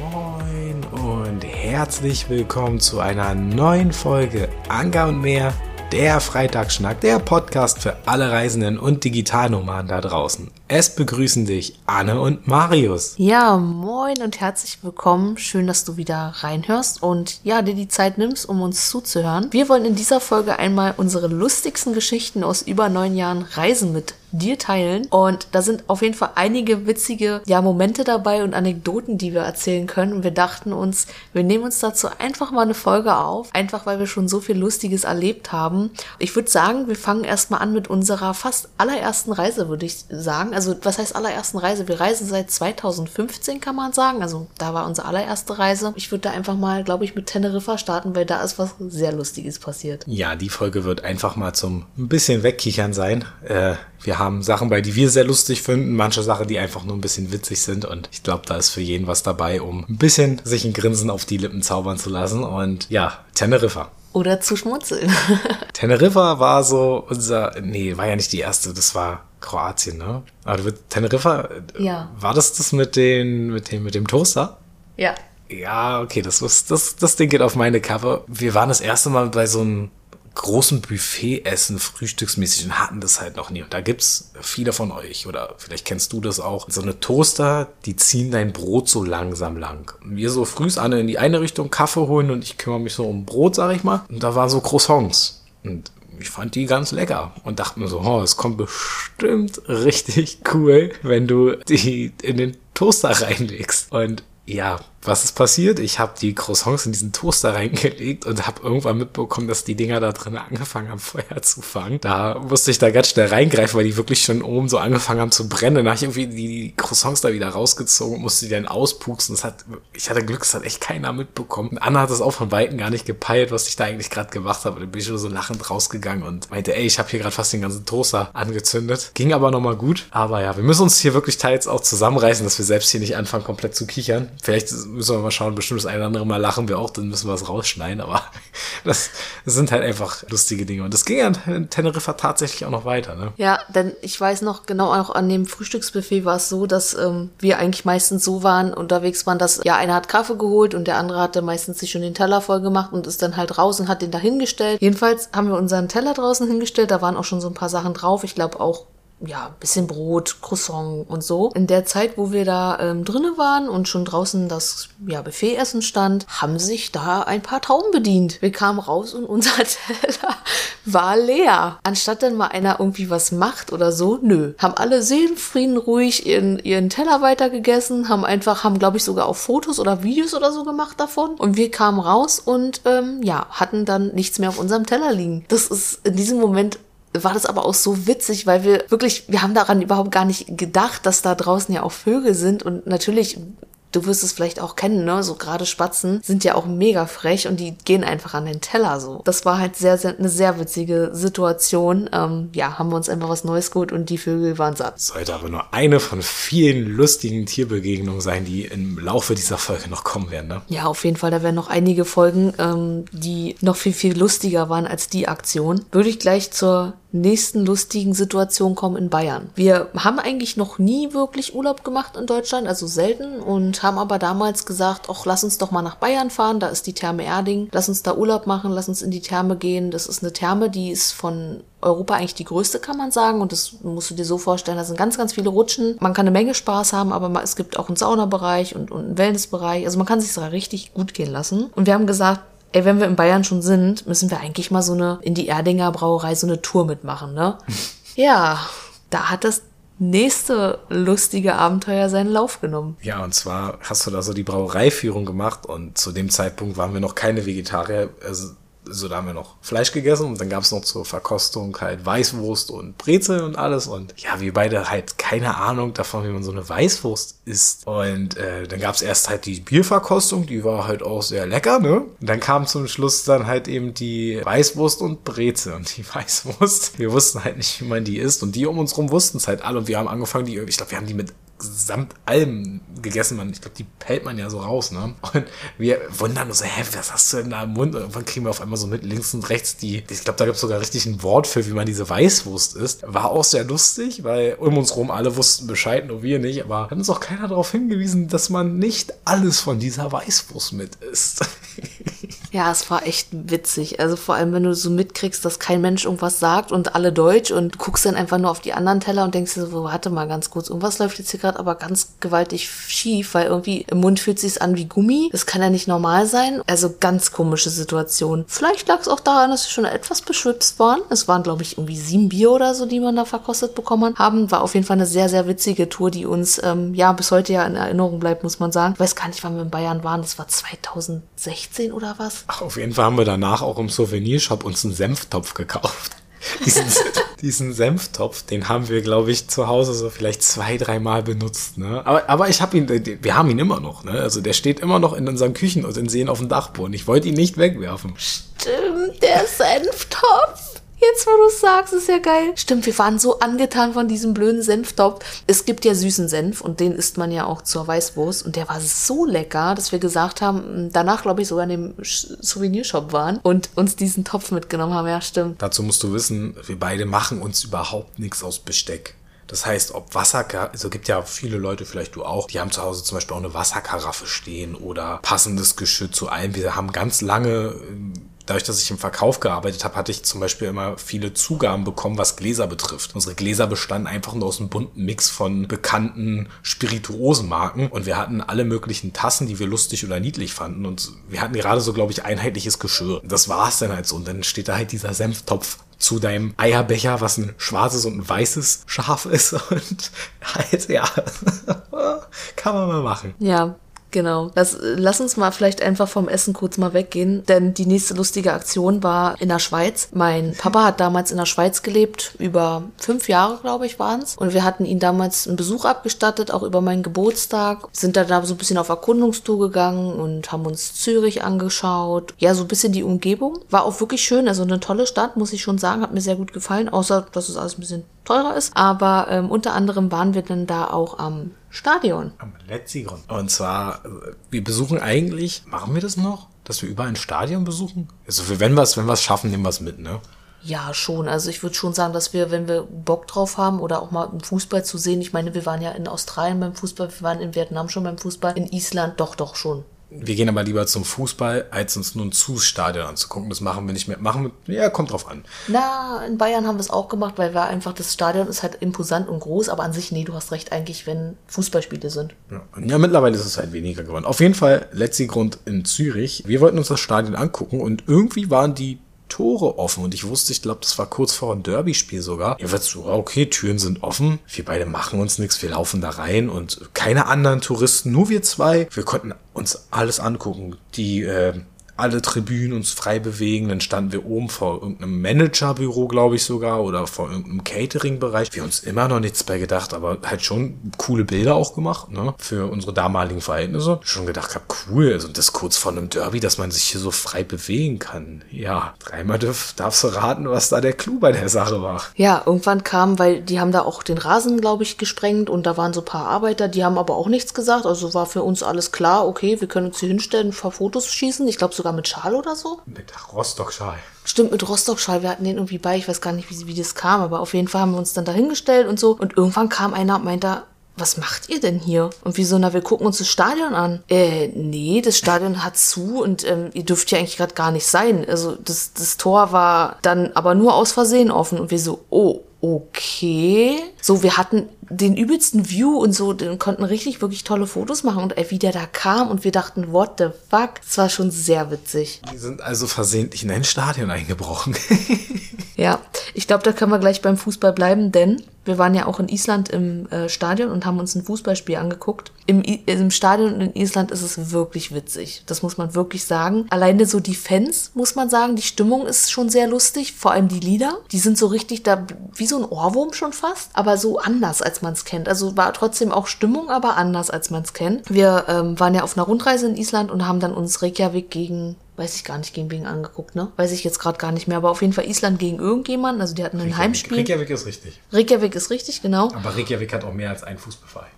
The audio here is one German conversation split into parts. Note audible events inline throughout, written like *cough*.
Moin und herzlich willkommen zu einer neuen Folge Anker und mehr, der Freitagsschnack, der Podcast für alle Reisenden und Digitalnomaden da draußen. Es begrüßen dich Anne und Marius. Ja, moin und herzlich willkommen. Schön, dass du wieder reinhörst und ja, dir die Zeit nimmst, um uns zuzuhören. Wir wollen in dieser Folge einmal unsere lustigsten Geschichten aus über neun Jahren Reisen mit dir teilen. Und da sind auf jeden Fall einige witzige ja, Momente dabei und Anekdoten, die wir erzählen können. Und wir dachten uns, wir nehmen uns dazu einfach mal eine Folge auf, einfach weil wir schon so viel Lustiges erlebt haben. Ich würde sagen, wir fangen erstmal an mit unserer fast allerersten Reise, würde ich sagen. Also was heißt allerersten Reise? Wir reisen seit 2015, kann man sagen. Also da war unsere allererste Reise. Ich würde da einfach mal, glaube ich, mit Teneriffa starten, weil da ist was sehr Lustiges passiert. Ja, die Folge wird einfach mal zum ein bisschen wegkichern sein. Äh, wir haben Sachen bei, die wir sehr lustig finden, manche Sachen, die einfach nur ein bisschen witzig sind und ich glaube, da ist für jeden was dabei, um ein bisschen sich ein Grinsen auf die Lippen zaubern zu lassen und ja, Teneriffa. Oder zu schmunzeln. *laughs* Teneriffa war so unser, nee, war ja nicht die erste, das war Kroatien, ne? Aber Teneriffa, ja. war das das mit, den, mit, dem, mit dem Toaster? Ja. Ja, okay, das, das, das Ding geht auf meine Kappe. Wir waren das erste Mal bei so einem großen Buffet essen, frühstücksmäßig und hatten das halt noch nie. Und da gibt's viele von euch oder vielleicht kennst du das auch. So eine Toaster, die ziehen dein Brot so langsam lang. Und wir so frühs an in die eine Richtung Kaffee holen und ich kümmere mich so um Brot, sag ich mal. Und da waren so Croissants. Und ich fand die ganz lecker und dachte mir so, oh, es kommt bestimmt richtig cool, wenn du die in den Toaster reinlegst. Und ja, was ist passiert? Ich habe die Croissants in diesen Toaster reingelegt und habe irgendwann mitbekommen, dass die Dinger da drin angefangen haben, Feuer zu fangen. Da musste ich da ganz schnell reingreifen, weil die wirklich schon oben so angefangen haben zu brennen. Dann habe ich irgendwie die Croissants da wieder rausgezogen und musste die dann auspupsen. Das hat, ich hatte Glück, das hat echt keiner mitbekommen. Anna hat das auch von Weitem gar nicht gepeilt, was ich da eigentlich gerade gemacht habe. Dann bin ich nur so lachend rausgegangen und meinte, ey, ich habe hier gerade fast den ganzen Toaster angezündet. Ging aber nochmal gut. Aber ja, wir müssen uns hier wirklich teils auch zusammenreißen, dass wir selbst hier nicht anfangen, komplett zu kichern. Vielleicht müssen wir mal schauen, bestimmt das eine oder andere Mal lachen wir auch, dann müssen wir es rausschneiden, aber das, *laughs* das sind halt einfach lustige Dinge. Und das ging ja in Teneriffa tatsächlich auch noch weiter, ne? Ja, denn ich weiß noch genau auch an dem Frühstücksbuffet war es so, dass ähm, wir eigentlich meistens so waren, unterwegs waren, dass ja einer hat Kaffee geholt und der andere hatte meistens sich schon den Teller voll gemacht und ist dann halt raus und hat den da hingestellt. Jedenfalls haben wir unseren Teller draußen hingestellt, da waren auch schon so ein paar Sachen drauf. Ich glaube auch ja, bisschen Brot, Croissant und so. In der Zeit, wo wir da ähm, drinnen waren und schon draußen das ja, Buffetessen stand, haben sich da ein paar Tauben bedient. Wir kamen raus und unser *laughs* Teller war leer. Anstatt dann mal einer irgendwie was macht oder so, nö. Haben alle seelenfrieden ruhig ihren, ihren Teller weitergegessen, haben einfach, haben glaube ich sogar auch Fotos oder Videos oder so gemacht davon. Und wir kamen raus und ähm, ja, hatten dann nichts mehr auf unserem Teller liegen. Das ist in diesem Moment war das aber auch so witzig, weil wir wirklich, wir haben daran überhaupt gar nicht gedacht, dass da draußen ja auch Vögel sind und natürlich du wirst es vielleicht auch kennen, ne? So gerade Spatzen sind ja auch mega frech und die gehen einfach an den Teller so. Das war halt sehr, sehr eine sehr witzige Situation. Ähm, ja, haben wir uns einfach was Neues geholt und die Vögel waren satt. Sollte aber nur eine von vielen lustigen Tierbegegnungen sein, die im Laufe dieser Folge noch kommen werden, ne? Ja, auf jeden Fall. Da werden noch einige Folgen, ähm, die noch viel, viel lustiger waren als die Aktion. Würde ich gleich zur nächsten lustigen Situation kommen in Bayern. Wir haben eigentlich noch nie wirklich Urlaub gemacht in Deutschland, also selten und haben aber damals gesagt, ach, lass uns doch mal nach Bayern fahren, da ist die Therme Erding, lass uns da Urlaub machen, lass uns in die Therme gehen. Das ist eine Therme, die ist von Europa eigentlich die größte, kann man sagen. Und das musst du dir so vorstellen, da sind ganz, ganz viele Rutschen. Man kann eine Menge Spaß haben, aber es gibt auch einen Saunabereich und, und einen Wellnessbereich. Also man kann sich da richtig gut gehen lassen. Und wir haben gesagt, ey, wenn wir in Bayern schon sind, müssen wir eigentlich mal so eine, in die Erdinger Brauerei so eine Tour mitmachen, ne? *laughs* ja, da hat das nächste lustige Abenteuer seinen Lauf genommen. Ja, und zwar hast du da so die Brauereiführung gemacht und zu dem Zeitpunkt waren wir noch keine Vegetarier. Also so da haben wir noch Fleisch gegessen und dann gab es noch zur Verkostung halt Weißwurst und Brezel und alles und ja, wir beide halt keine Ahnung davon, wie man so eine Weißwurst isst und äh, dann gab es erst halt die Bierverkostung, die war halt auch sehr lecker, ne? Und dann kam zum Schluss dann halt eben die Weißwurst und Brezel und die *laughs* Weißwurst, wir wussten halt nicht, wie man die isst und die um uns rum wussten es halt alle und wir haben angefangen, die, ich glaube, wir haben die mit samt allem gegessen. Man, ich glaube, die pellt man ja so raus, ne? Und wir wundern uns, hä, was hast du denn da im Mund? Und irgendwann kriegen wir auf einmal so mit links und rechts die, ich glaube, da gibt es sogar richtig ein Wort für, wie man diese Weißwurst isst. War auch sehr lustig, weil um uns rum alle wussten Bescheid, nur wir nicht. Aber hat uns auch keiner darauf hingewiesen, dass man nicht alles von dieser Weißwurst mit isst. *laughs* Ja, es war echt witzig. Also vor allem, wenn du so mitkriegst, dass kein Mensch irgendwas sagt und alle Deutsch und guckst dann einfach nur auf die anderen Teller und denkst dir so, warte mal ganz kurz, irgendwas läuft jetzt hier gerade aber ganz gewaltig schief, weil irgendwie im Mund fühlt sich's an wie Gummi. Das kann ja nicht normal sein. Also ganz komische Situation. Vielleicht lag es auch daran, dass wir schon etwas beschwipst waren. Es waren, glaube ich, irgendwie sieben Bier oder so, die man da verkostet bekommen haben. War auf jeden Fall eine sehr, sehr witzige Tour, die uns ähm, ja bis heute ja in Erinnerung bleibt, muss man sagen. Ich weiß gar nicht, wann wir in Bayern waren. Das war 2016 oder was? Ach, auf jeden Fall haben wir danach auch im Souvenirshop uns einen Senftopf gekauft. *laughs* *laughs* diesen, Senftopf, den haben wir, glaube ich, zu Hause so vielleicht zwei, dreimal benutzt. Ne? Aber, aber ich habe ihn, wir haben ihn immer noch. Ne? Also der steht immer noch in unseren Küchen und in Seen auf dem Dachboden. Ich wollte ihn nicht wegwerfen. Stimmt, der Senftopf. Jetzt, wo du sagst, ist ja geil. Stimmt, wir waren so angetan von diesem blöden Senftopf. Es gibt ja süßen Senf und den isst man ja auch zur Weißwurst. Und der war so lecker, dass wir gesagt haben, danach, glaube ich, sogar in dem Souvenirshop waren und uns diesen Topf mitgenommen haben. Ja, stimmt. Dazu musst du wissen, wir beide machen uns überhaupt nichts aus Besteck. Das heißt, ob Wasser, also gibt ja viele Leute, vielleicht du auch, die haben zu Hause zum Beispiel auch eine Wasserkaraffe stehen oder passendes Geschütz zu allem. Wir haben ganz lange ähm, dadurch, dass ich im Verkauf gearbeitet habe, hatte ich zum Beispiel immer viele Zugaben bekommen, was Gläser betrifft. Unsere Gläser bestanden einfach nur aus einem bunten Mix von bekannten Spirituosenmarken und wir hatten alle möglichen Tassen, die wir lustig oder niedlich fanden und wir hatten gerade so, glaube ich, einheitliches Geschirr. Das war es dann halt so und dann steht da halt dieser Senftopf zu deinem Eierbecher, was ein schwarzes und ein weißes Schaf ist *laughs* und halt, ja, *laughs* kann man mal machen. Ja, Genau. Lass, lass uns mal vielleicht einfach vom Essen kurz mal weggehen, denn die nächste lustige Aktion war in der Schweiz. Mein Papa hat damals in der Schweiz gelebt, über fünf Jahre, glaube ich, waren es. Und wir hatten ihn damals einen Besuch abgestattet, auch über meinen Geburtstag. Sind dann da so ein bisschen auf Erkundungstour gegangen und haben uns Zürich angeschaut. Ja, so ein bisschen die Umgebung. War auch wirklich schön, also eine tolle Stadt, muss ich schon sagen, hat mir sehr gut gefallen, außer dass es alles ein bisschen teurer ist. Aber ähm, unter anderem waren wir dann da auch am Stadion. Am Letzigrund. Und zwar, wir besuchen eigentlich, machen wir das noch? Dass wir überall ein Stadion besuchen? Also wenn wir es wenn wir's schaffen, nehmen wir es mit, ne? Ja, schon. Also ich würde schon sagen, dass wir, wenn wir Bock drauf haben oder auch mal einen Fußball zu sehen, ich meine, wir waren ja in Australien beim Fußball, wir waren in Vietnam schon beim Fußball, in Island doch, doch schon. Wir gehen aber lieber zum Fußball, als uns nur ein Zustadion anzugucken. Das machen wir nicht mehr. Machen wir, ja, kommt drauf an. Na, in Bayern haben wir es auch gemacht, weil wir einfach, das Stadion ist halt imposant und groß, aber an sich, nee, du hast recht, eigentlich, wenn Fußballspiele sind. Ja, ja mittlerweile ist es halt weniger geworden. Auf jeden Fall, letzter Grund in Zürich. Wir wollten uns das Stadion angucken und irgendwie waren die Tore offen und ich wusste, ich glaube, das war kurz vor ein Derby-Spiel sogar. Ihr wird so, okay, Türen sind offen, wir beide machen uns nichts, wir laufen da rein und keine anderen Touristen, nur wir zwei. Wir konnten uns alles angucken. Die äh, alle Tribünen uns frei bewegen. Dann standen wir oben vor irgendeinem Managerbüro, glaube ich sogar, oder vor irgendeinem Catering-Bereich. Wir uns immer noch nichts bei gedacht, aber halt schon coole Bilder auch gemacht, ne? Für unsere damaligen Verhältnisse. Schon gedacht hab, cool, also das kurz vor einem Derby, dass man sich hier so frei bewegen kann. Ja, dreimal darf, darfst du raten, was da der Clou bei der Sache war. Ja, irgendwann kam, weil die haben da auch den Rasen, glaube ich, gesprengt und da waren so ein paar Arbeiter, die haben aber auch nichts gesagt. Also war für uns alles klar, okay, wir können uns hier hinstellen, ein paar Fotos schießen. Ich glaube sogar sogar mit Schal oder so? Mit Rostock-Schal. Stimmt, mit Rostock-Schal. Wir hatten den irgendwie bei. Ich weiß gar nicht, wie, wie das kam, aber auf jeden Fall haben wir uns dann dahingestellt und so. Und irgendwann kam einer und meinte, was macht ihr denn hier? Und wieso, na, wir gucken uns das Stadion an. Äh, nee, das Stadion hat zu und ähm, ihr dürft hier eigentlich gerade gar nicht sein. Also das, das Tor war dann aber nur aus Versehen offen und wir so, oh, okay. So, wir hatten den übelsten View und so, den konnten richtig, wirklich tolle Fotos machen und wie der da kam und wir dachten, what the fuck? Es war schon sehr witzig. Die sind also versehentlich in ein Stadion eingebrochen. *laughs* *laughs* ja, ich glaube, da können wir gleich beim Fußball bleiben, denn wir waren ja auch in Island im äh, Stadion und haben uns ein Fußballspiel angeguckt. Im, Im Stadion in Island ist es wirklich witzig. Das muss man wirklich sagen. Alleine so die Fans, muss man sagen, die Stimmung ist schon sehr lustig. Vor allem die Lieder. Die sind so richtig da, wie so ein Ohrwurm schon fast, aber so anders, als man es kennt. Also war trotzdem auch Stimmung, aber anders, als man es kennt. Wir ähm, waren ja auf einer Rundreise in Island und haben dann uns Reykjavik gegen weiß ich gar nicht, gegen wen angeguckt, ne? Weiß ich jetzt gerade gar nicht mehr. Aber auf jeden Fall Island gegen irgendjemanden. Also die hatten ein Reykjavik. Heimspiel. Reykjavik ist richtig. Reykjavik ist richtig, genau. Aber Reykjavik hat auch mehr als einen Fußballverein.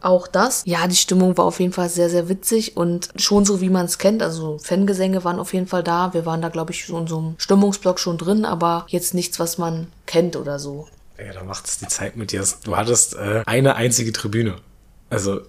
Auch das. Ja, die Stimmung war auf jeden Fall sehr, sehr witzig und schon so, wie man es kennt. Also Fangesänge waren auf jeden Fall da. Wir waren da, glaube ich, in so einem Stimmungsblock schon drin, aber jetzt nichts, was man kennt oder so. Ja, da macht es die Zeit mit dir. Du hattest äh, eine einzige Tribüne. Also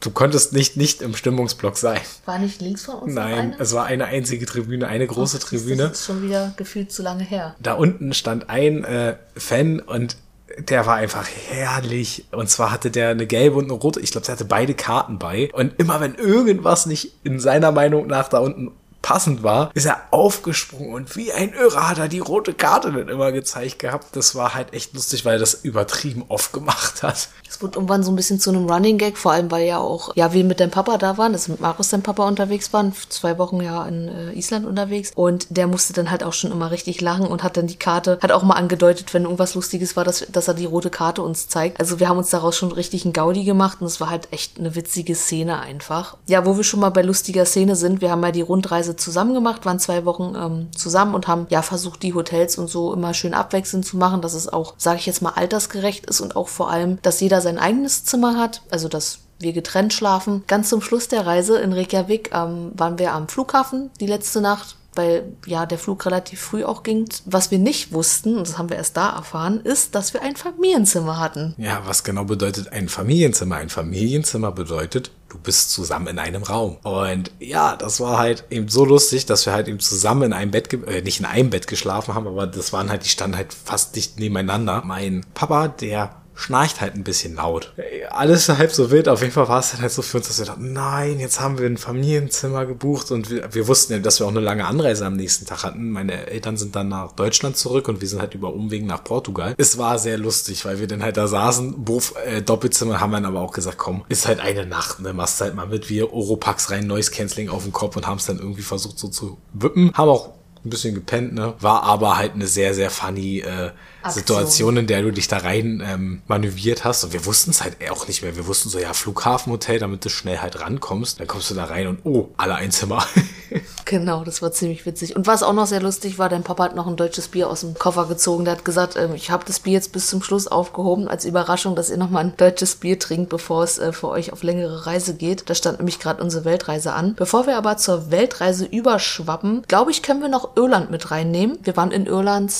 du konntest nicht nicht im Stimmungsblock sein. War nicht links von uns? Nein, es war eine einzige Tribüne, eine große Och, Tribüne. Das ist schon wieder gefühlt zu lange her. Da unten stand ein äh, Fan und der war einfach herrlich. Und zwar hatte der eine gelbe und eine rote. Ich glaube, der hatte beide Karten bei. Und immer wenn irgendwas nicht in seiner Meinung nach da unten passend war, ist er aufgesprungen und wie ein Irrer hat er die rote Karte dann immer gezeigt gehabt. Das war halt echt lustig, weil er das übertrieben oft gemacht hat. Es wurde irgendwann so ein bisschen zu einem Running Gag, vor allem weil ja auch, ja, wir mit deinem Papa da waren, dass mit Markus dein Papa unterwegs waren, zwei Wochen ja in äh, Island unterwegs und der musste dann halt auch schon immer richtig lachen und hat dann die Karte, hat auch mal angedeutet, wenn irgendwas Lustiges war, dass, dass er die rote Karte uns zeigt. Also wir haben uns daraus schon richtig einen Gaudi gemacht und es war halt echt eine witzige Szene einfach. Ja, wo wir schon mal bei lustiger Szene sind, wir haben ja die Rundreise zusammen gemacht, waren zwei Wochen ähm, zusammen und haben ja versucht, die Hotels und so immer schön abwechselnd zu machen, dass es auch, sage ich jetzt mal, altersgerecht ist und auch vor allem, dass jeder sein eigenes Zimmer hat, also dass wir getrennt schlafen. Ganz zum Schluss der Reise in Reykjavik ähm, waren wir am Flughafen die letzte Nacht weil ja der Flug relativ früh auch ging. Was wir nicht wussten, und das haben wir erst da erfahren, ist, dass wir ein Familienzimmer hatten. Ja, was genau bedeutet ein Familienzimmer? Ein Familienzimmer bedeutet, du bist zusammen in einem Raum. Und ja, das war halt eben so lustig, dass wir halt eben zusammen in einem Bett, äh, nicht in einem Bett geschlafen haben, aber das waren halt, die standen halt fast dicht nebeneinander. Mein Papa, der schnarcht halt ein bisschen laut. Alles halb so wild. Auf jeden Fall war es dann halt so für uns, dass wir dachten, nein, jetzt haben wir ein Familienzimmer gebucht und wir, wir wussten ja, dass wir auch eine lange Anreise am nächsten Tag hatten. Meine Eltern sind dann nach Deutschland zurück und wir sind halt über Umwegen nach Portugal. Es war sehr lustig, weil wir dann halt da saßen, Bof, äh, Doppelzimmer, haben dann aber auch gesagt, komm, ist halt eine Nacht, ne, machst halt mal mit, wir Oropax rein, Noise Cancelling auf den Kopf und haben es dann irgendwie versucht so zu wippen. Haben auch ein bisschen gepennt, ne? War aber halt eine sehr, sehr funny äh, Situation, in der du dich da rein ähm, manövriert hast. Und wir wussten es halt auch nicht mehr. Wir wussten so, ja, Flughafenhotel, damit du schnell halt rankommst. Dann kommst du da rein und oh, alle ein Zimmer. *laughs* genau, das war ziemlich witzig. Und was auch noch sehr lustig war, dein Papa hat noch ein deutsches Bier aus dem Koffer gezogen. Der hat gesagt, ähm, ich habe das Bier jetzt bis zum Schluss aufgehoben, als Überraschung, dass ihr nochmal ein deutsches Bier trinkt, bevor es äh, für euch auf längere Reise geht. Da stand nämlich gerade unsere Weltreise an. Bevor wir aber zur Weltreise überschwappen, glaube ich, können wir noch Irland mit reinnehmen. Wir waren in Irland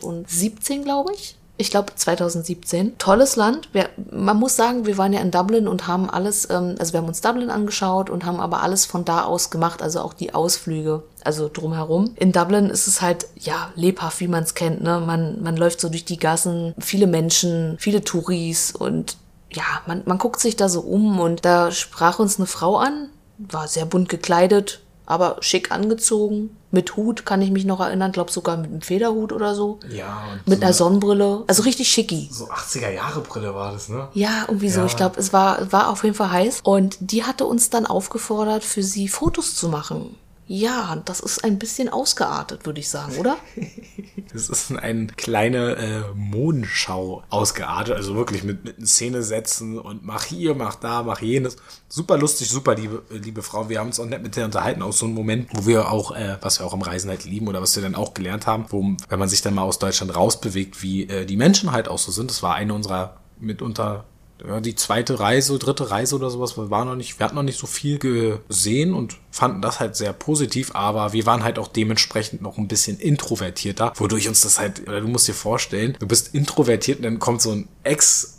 2017, glaube ich. Ich glaube 2017. Tolles Land. Wir, man muss sagen, wir waren ja in Dublin und haben alles, ähm, also wir haben uns Dublin angeschaut und haben aber alles von da aus gemacht, also auch die Ausflüge, also drumherum. In Dublin ist es halt, ja, lebhaft, wie man es kennt. Ne? Man, man läuft so durch die Gassen, viele Menschen, viele Touris und ja, man, man guckt sich da so um und da sprach uns eine Frau an, war sehr bunt gekleidet, aber schick angezogen. Mit Hut kann ich mich noch erinnern, glaube sogar mit einem Federhut oder so. Ja. Und Mit so einer Sonnenbrille. Also richtig schicki. So 80er Jahre Brille war das, ne? Ja, irgendwie so. Ja. Ich glaube, es war, war auf jeden Fall heiß. Und die hatte uns dann aufgefordert, für sie Fotos zu machen. Ja, das ist ein bisschen ausgeartet, würde ich sagen, oder? *laughs* Das ist eine kleine äh, Modenschau ausgeartet, also wirklich mit, mit Szene setzen und mach hier, mach da, mach jenes. Super lustig, super liebe, liebe Frau. Wir haben uns auch nett mit der unterhalten, auch so ein Moment, wo wir auch, äh, was wir auch am Reisen halt lieben oder was wir dann auch gelernt haben, wo, wenn man sich dann mal aus Deutschland rausbewegt, wie äh, die Menschen halt auch so sind. Das war eine unserer mitunter die zweite Reise, dritte Reise oder sowas, wir waren noch nicht, wir hatten noch nicht so viel gesehen und fanden das halt sehr positiv, aber wir waren halt auch dementsprechend noch ein bisschen introvertierter, wodurch uns das halt, oder du musst dir vorstellen, du bist introvertiert und dann kommt so ein Ex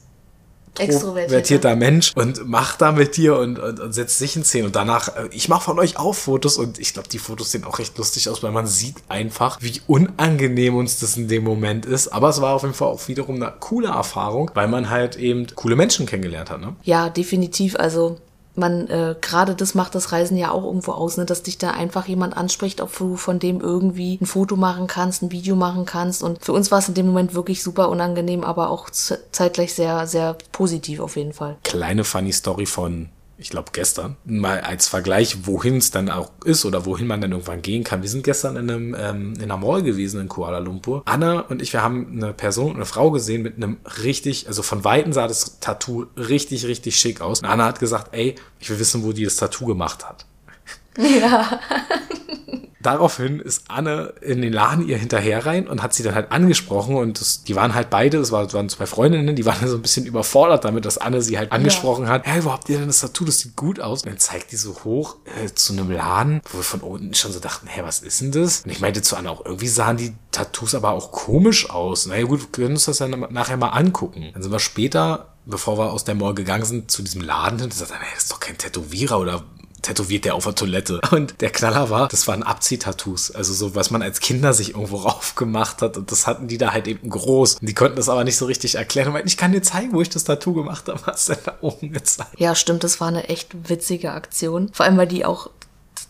extrovertierter Mensch und macht da mit dir und, und, und setzt sich in Szene. Und danach, äh, ich mache von euch auch Fotos und ich glaube, die Fotos sehen auch recht lustig aus, weil man sieht einfach, wie unangenehm uns das in dem Moment ist. Aber es war auf jeden Fall auch wiederum eine coole Erfahrung, weil man halt eben coole Menschen kennengelernt hat. Ne? Ja, definitiv. Also man, äh, gerade das macht das Reisen ja auch irgendwo aus, ne, dass dich da einfach jemand anspricht, ob du von dem irgendwie ein Foto machen kannst, ein Video machen kannst. Und für uns war es in dem Moment wirklich super unangenehm, aber auch zeitgleich sehr, sehr positiv auf jeden Fall. Kleine funny Story von ich glaube gestern, mal als Vergleich, wohin es dann auch ist oder wohin man dann irgendwann gehen kann. Wir sind gestern in einem ähm, in einer Mall gewesen in Kuala Lumpur. Anna und ich, wir haben eine Person, eine Frau gesehen mit einem richtig, also von weitem sah das Tattoo richtig, richtig schick aus. Und Anna hat gesagt, ey, ich will wissen, wo die das Tattoo gemacht hat. Ja. *laughs* Daraufhin ist Anne in den Laden ihr hinterher rein und hat sie dann halt angesprochen und das, die waren halt beide, das waren zwei Freundinnen, die waren *laughs* so ein bisschen überfordert damit, dass Anne sie halt angesprochen ja. hat. Hey, wo habt ihr denn das Tattoo? Das sieht gut aus. Und dann zeigt die so hoch äh, zu einem Laden, wo wir von unten schon so dachten, hä, was ist denn das? Und ich meinte zu Anne auch, irgendwie sahen die Tattoos aber auch komisch aus. Na ja, gut, wir können uns das dann nachher mal angucken. Dann sind wir später bevor wir aus der Mall gegangen sind, zu diesem Laden hin und gesagt, hey, das ist doch kein Tätowierer oder tätowiert der auf der Toilette. *laughs* Und der Knaller war, das waren Abziehtattoos. Also so, was man als Kinder sich irgendwo *laughs* raufgemacht hat. Und das hatten die da halt eben groß. Und die konnten das aber nicht so richtig erklären. Und meinten, ich kann dir zeigen, wo ich das Tattoo gemacht habe. *laughs* Hast du da oben gezeigt? Ja, stimmt. Das war eine echt witzige Aktion. Vor allem, weil die auch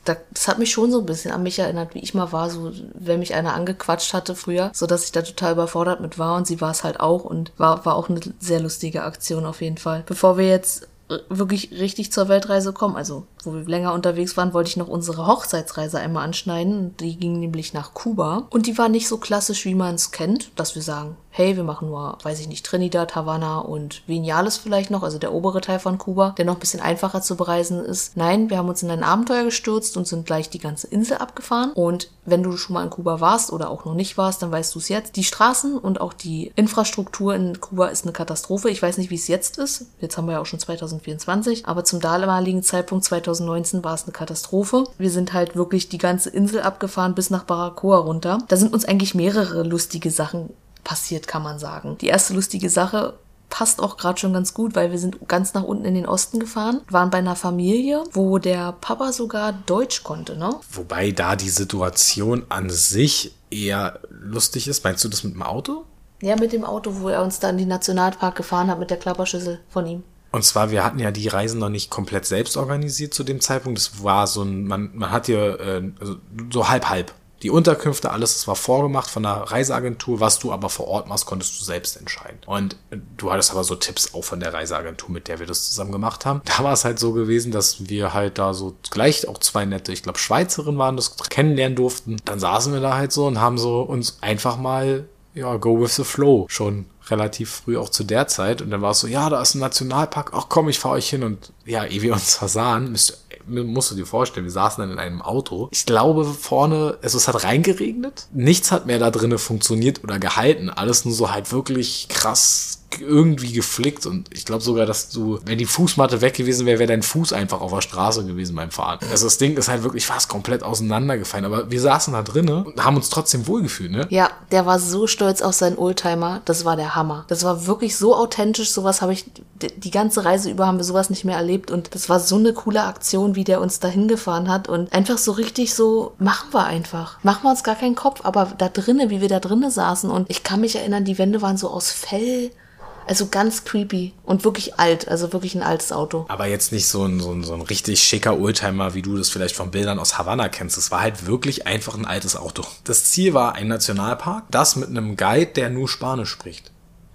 das hat mich schon so ein bisschen an mich erinnert, wie ich mal war, so wenn mich einer angequatscht hatte früher, so dass ich da total überfordert mit war und sie war es halt auch und war war auch eine sehr lustige Aktion auf jeden Fall. Bevor wir jetzt wirklich richtig zur Weltreise kommen, also wo wir länger unterwegs waren, wollte ich noch unsere Hochzeitsreise einmal anschneiden. Die ging nämlich nach Kuba. Und die war nicht so klassisch, wie man es kennt, dass wir sagen, hey, wir machen nur, weiß ich nicht, Trinidad, Havanna und Vinales vielleicht noch, also der obere Teil von Kuba, der noch ein bisschen einfacher zu bereisen ist. Nein, wir haben uns in ein Abenteuer gestürzt und sind gleich die ganze Insel abgefahren. Und wenn du schon mal in Kuba warst oder auch noch nicht warst, dann weißt du es jetzt. Die Straßen und auch die Infrastruktur in Kuba ist eine Katastrophe. Ich weiß nicht, wie es jetzt ist. Jetzt haben wir ja auch schon 2024, aber zum damaligen Zeitpunkt 2024 2019 war es eine Katastrophe. Wir sind halt wirklich die ganze Insel abgefahren bis nach Baracoa runter. Da sind uns eigentlich mehrere lustige Sachen passiert, kann man sagen. Die erste lustige Sache passt auch gerade schon ganz gut, weil wir sind ganz nach unten in den Osten gefahren, waren bei einer Familie, wo der Papa sogar Deutsch konnte, ne? Wobei da die Situation an sich eher lustig ist. Meinst du das mit dem Auto? Ja, mit dem Auto, wo er uns dann in den Nationalpark gefahren hat mit der Klapperschüssel von ihm. Und zwar, wir hatten ja die Reisen noch nicht komplett selbst organisiert zu dem Zeitpunkt. Das war so ein, man, man hat hier äh, also so halb halb. Die Unterkünfte, alles, das war vorgemacht von der Reiseagentur. Was du aber vor Ort machst, konntest du selbst entscheiden. Und du hattest aber so Tipps auch von der Reiseagentur, mit der wir das zusammen gemacht haben. Da war es halt so gewesen, dass wir halt da so gleich auch zwei nette, ich glaube Schweizerinnen waren, das kennenlernen durften. Dann saßen wir da halt so und haben so uns einfach mal ja, go with the flow schon relativ früh auch zu der Zeit. Und dann war es so, ja, da ist ein Nationalpark, ach komm, ich fahre euch hin. Und ja, ehe wir uns versahen, müsst, musst du dir vorstellen, wir saßen dann in einem Auto. Ich glaube vorne, also es hat reingeregnet. Nichts hat mehr da drinnen funktioniert oder gehalten. Alles nur so halt wirklich krass irgendwie geflickt und ich glaube sogar, dass du, wenn die Fußmatte weg gewesen wäre, wäre dein Fuß einfach auf der Straße gewesen beim Fahren. Also das Ding ist halt wirklich fast komplett auseinandergefallen, aber wir saßen da drinnen und haben uns trotzdem wohlgefühlt, ne? Ja, der war so stolz auf seinen Oldtimer, das war der Hammer. Das war wirklich so authentisch, sowas habe ich, die ganze Reise über haben wir sowas nicht mehr erlebt und das war so eine coole Aktion, wie der uns dahin gefahren hat und einfach so richtig so, machen wir einfach. Machen wir uns gar keinen Kopf, aber da drinnen, wie wir da drinnen saßen und ich kann mich erinnern, die Wände waren so aus Fell also ganz creepy und wirklich alt, also wirklich ein altes Auto. Aber jetzt nicht so ein, so ein, so ein richtig schicker Oldtimer, wie du das vielleicht von Bildern aus Havanna kennst. Es war halt wirklich einfach ein altes Auto. Das Ziel war ein Nationalpark, das mit einem Guide, der nur Spanisch spricht.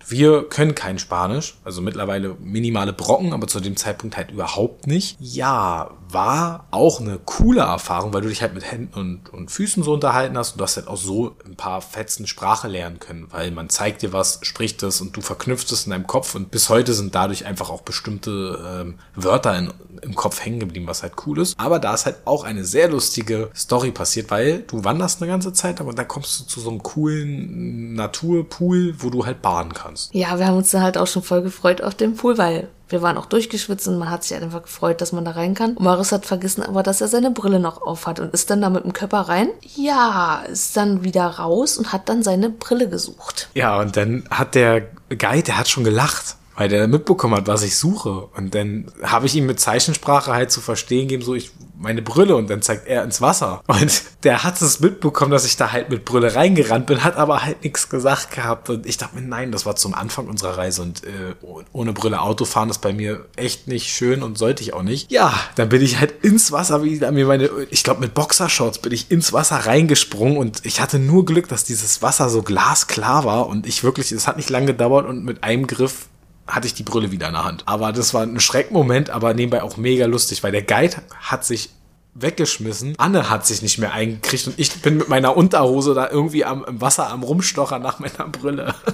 Wir können kein Spanisch, also mittlerweile minimale Brocken, aber zu dem Zeitpunkt halt überhaupt nicht. Ja, war auch eine coole Erfahrung, weil du dich halt mit Händen und, und Füßen so unterhalten hast und du hast halt auch so ein paar Fetzen Sprache lernen können, weil man zeigt dir was, spricht es und du verknüpfst es in deinem Kopf und bis heute sind dadurch einfach auch bestimmte ähm, Wörter in, im Kopf hängen geblieben, was halt cool ist. Aber da ist halt auch eine sehr lustige Story passiert, weil du wanderst eine ganze Zeit und dann kommst du zu so einem coolen Naturpool, wo du halt baden kannst. Ja, wir haben uns dann halt auch schon voll gefreut auf den Pool, weil wir waren auch durchgeschwitzt und man hat sich halt einfach gefreut, dass man da rein kann. Und Marius hat vergessen aber, dass er seine Brille noch auf hat und ist dann da mit dem Körper rein. Ja, ist dann wieder raus und hat dann seine Brille gesucht. Ja, und dann hat der Guide, der hat schon gelacht weil der mitbekommen hat, was ich suche. Und dann habe ich ihm mit Zeichensprache halt zu verstehen gegeben, so ich meine Brille und dann zeigt er ins Wasser. Und der hat es mitbekommen, dass ich da halt mit Brille reingerannt bin, hat aber halt nichts gesagt gehabt. Und ich dachte mir, nein, das war zum Anfang unserer Reise und äh, ohne Brille Autofahren ist bei mir echt nicht schön und sollte ich auch nicht. Ja, dann bin ich halt ins Wasser, wie mir meine, ich glaube mit Boxershorts bin ich ins Wasser reingesprungen und ich hatte nur Glück, dass dieses Wasser so glasklar war und ich wirklich, es hat nicht lange gedauert und mit einem Griff hatte ich die Brille wieder in der Hand. Aber das war ein Schreckmoment, aber nebenbei auch mega lustig, weil der Guide hat sich weggeschmissen. Anne hat sich nicht mehr eingekriegt und ich bin mit meiner Unterhose da irgendwie am, im Wasser am Rumstocher nach meiner Brille. *laughs*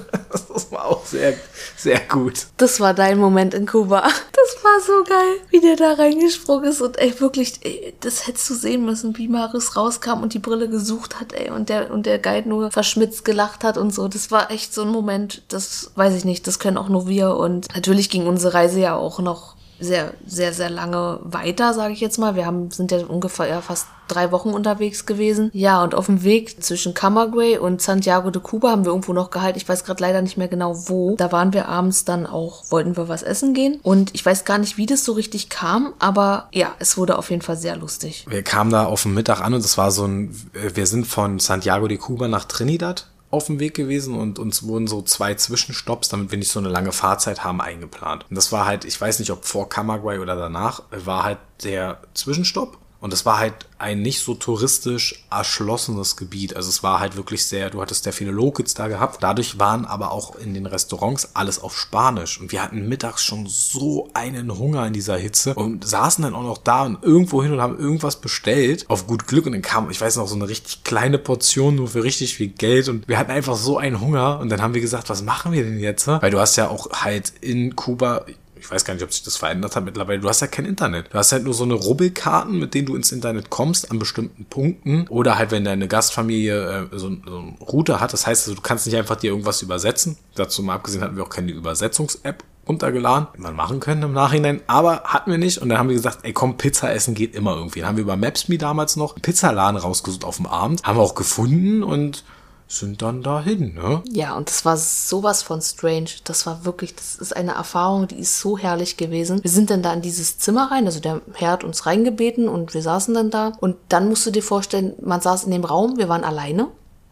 Das war auch sehr, sehr gut. Das war dein Moment in Kuba. Das war so geil, wie der da reingesprungen ist und ey, wirklich, ey, das hättest du sehen müssen, wie Marius rauskam und die Brille gesucht hat, ey, und der, und der Guide nur verschmitzt gelacht hat und so. Das war echt so ein Moment, das weiß ich nicht, das können auch nur wir und natürlich ging unsere Reise ja auch noch sehr, sehr, sehr lange weiter, sage ich jetzt mal. Wir haben, sind ja ungefähr ja, fast drei Wochen unterwegs gewesen. Ja, und auf dem Weg zwischen Camagüey und Santiago de Cuba haben wir irgendwo noch gehalten. Ich weiß gerade leider nicht mehr genau wo. Da waren wir abends dann auch, wollten wir was essen gehen. Und ich weiß gar nicht, wie das so richtig kam, aber ja, es wurde auf jeden Fall sehr lustig. Wir kamen da auf dem Mittag an und es war so ein, wir sind von Santiago de Cuba nach Trinidad auf dem Weg gewesen und uns wurden so zwei Zwischenstopps, damit wir nicht so eine lange Fahrzeit haben, eingeplant. Und das war halt, ich weiß nicht, ob vor Camagüey oder danach, war halt der Zwischenstopp. Und es war halt ein nicht so touristisch erschlossenes Gebiet. Also es war halt wirklich sehr, du hattest sehr viele Locals da gehabt. Dadurch waren aber auch in den Restaurants alles auf Spanisch. Und wir hatten mittags schon so einen Hunger in dieser Hitze und saßen dann auch noch da und irgendwo hin und haben irgendwas bestellt. Auf gut Glück. Und dann kam, ich weiß noch, so eine richtig kleine Portion nur für richtig viel Geld. Und wir hatten einfach so einen Hunger. Und dann haben wir gesagt, was machen wir denn jetzt? Weil du hast ja auch halt in Kuba, ich weiß gar nicht, ob sich das verändert hat mittlerweile. Du hast ja kein Internet. Du hast halt nur so eine Rubbelkarten, mit denen du ins Internet kommst an bestimmten Punkten. Oder halt, wenn deine Gastfamilie äh, so, so einen Router hat. Das heißt, also, du kannst nicht einfach dir irgendwas übersetzen. Dazu mal abgesehen hatten wir auch keine Übersetzungs-App runtergeladen, man machen können im Nachhinein, aber hatten wir nicht und dann haben wir gesagt, ey komm, Pizza essen geht immer irgendwie. Dann haben wir über Maps.me damals noch einen Pizzaladen rausgesucht auf dem Abend, haben wir auch gefunden und sind dann dahin, ne? Ja, und das war sowas von strange. Das war wirklich, das ist eine Erfahrung, die ist so herrlich gewesen. Wir sind dann da in dieses Zimmer rein, also der Herr hat uns reingebeten und wir saßen dann da. Und dann musst du dir vorstellen, man saß in dem Raum, wir waren alleine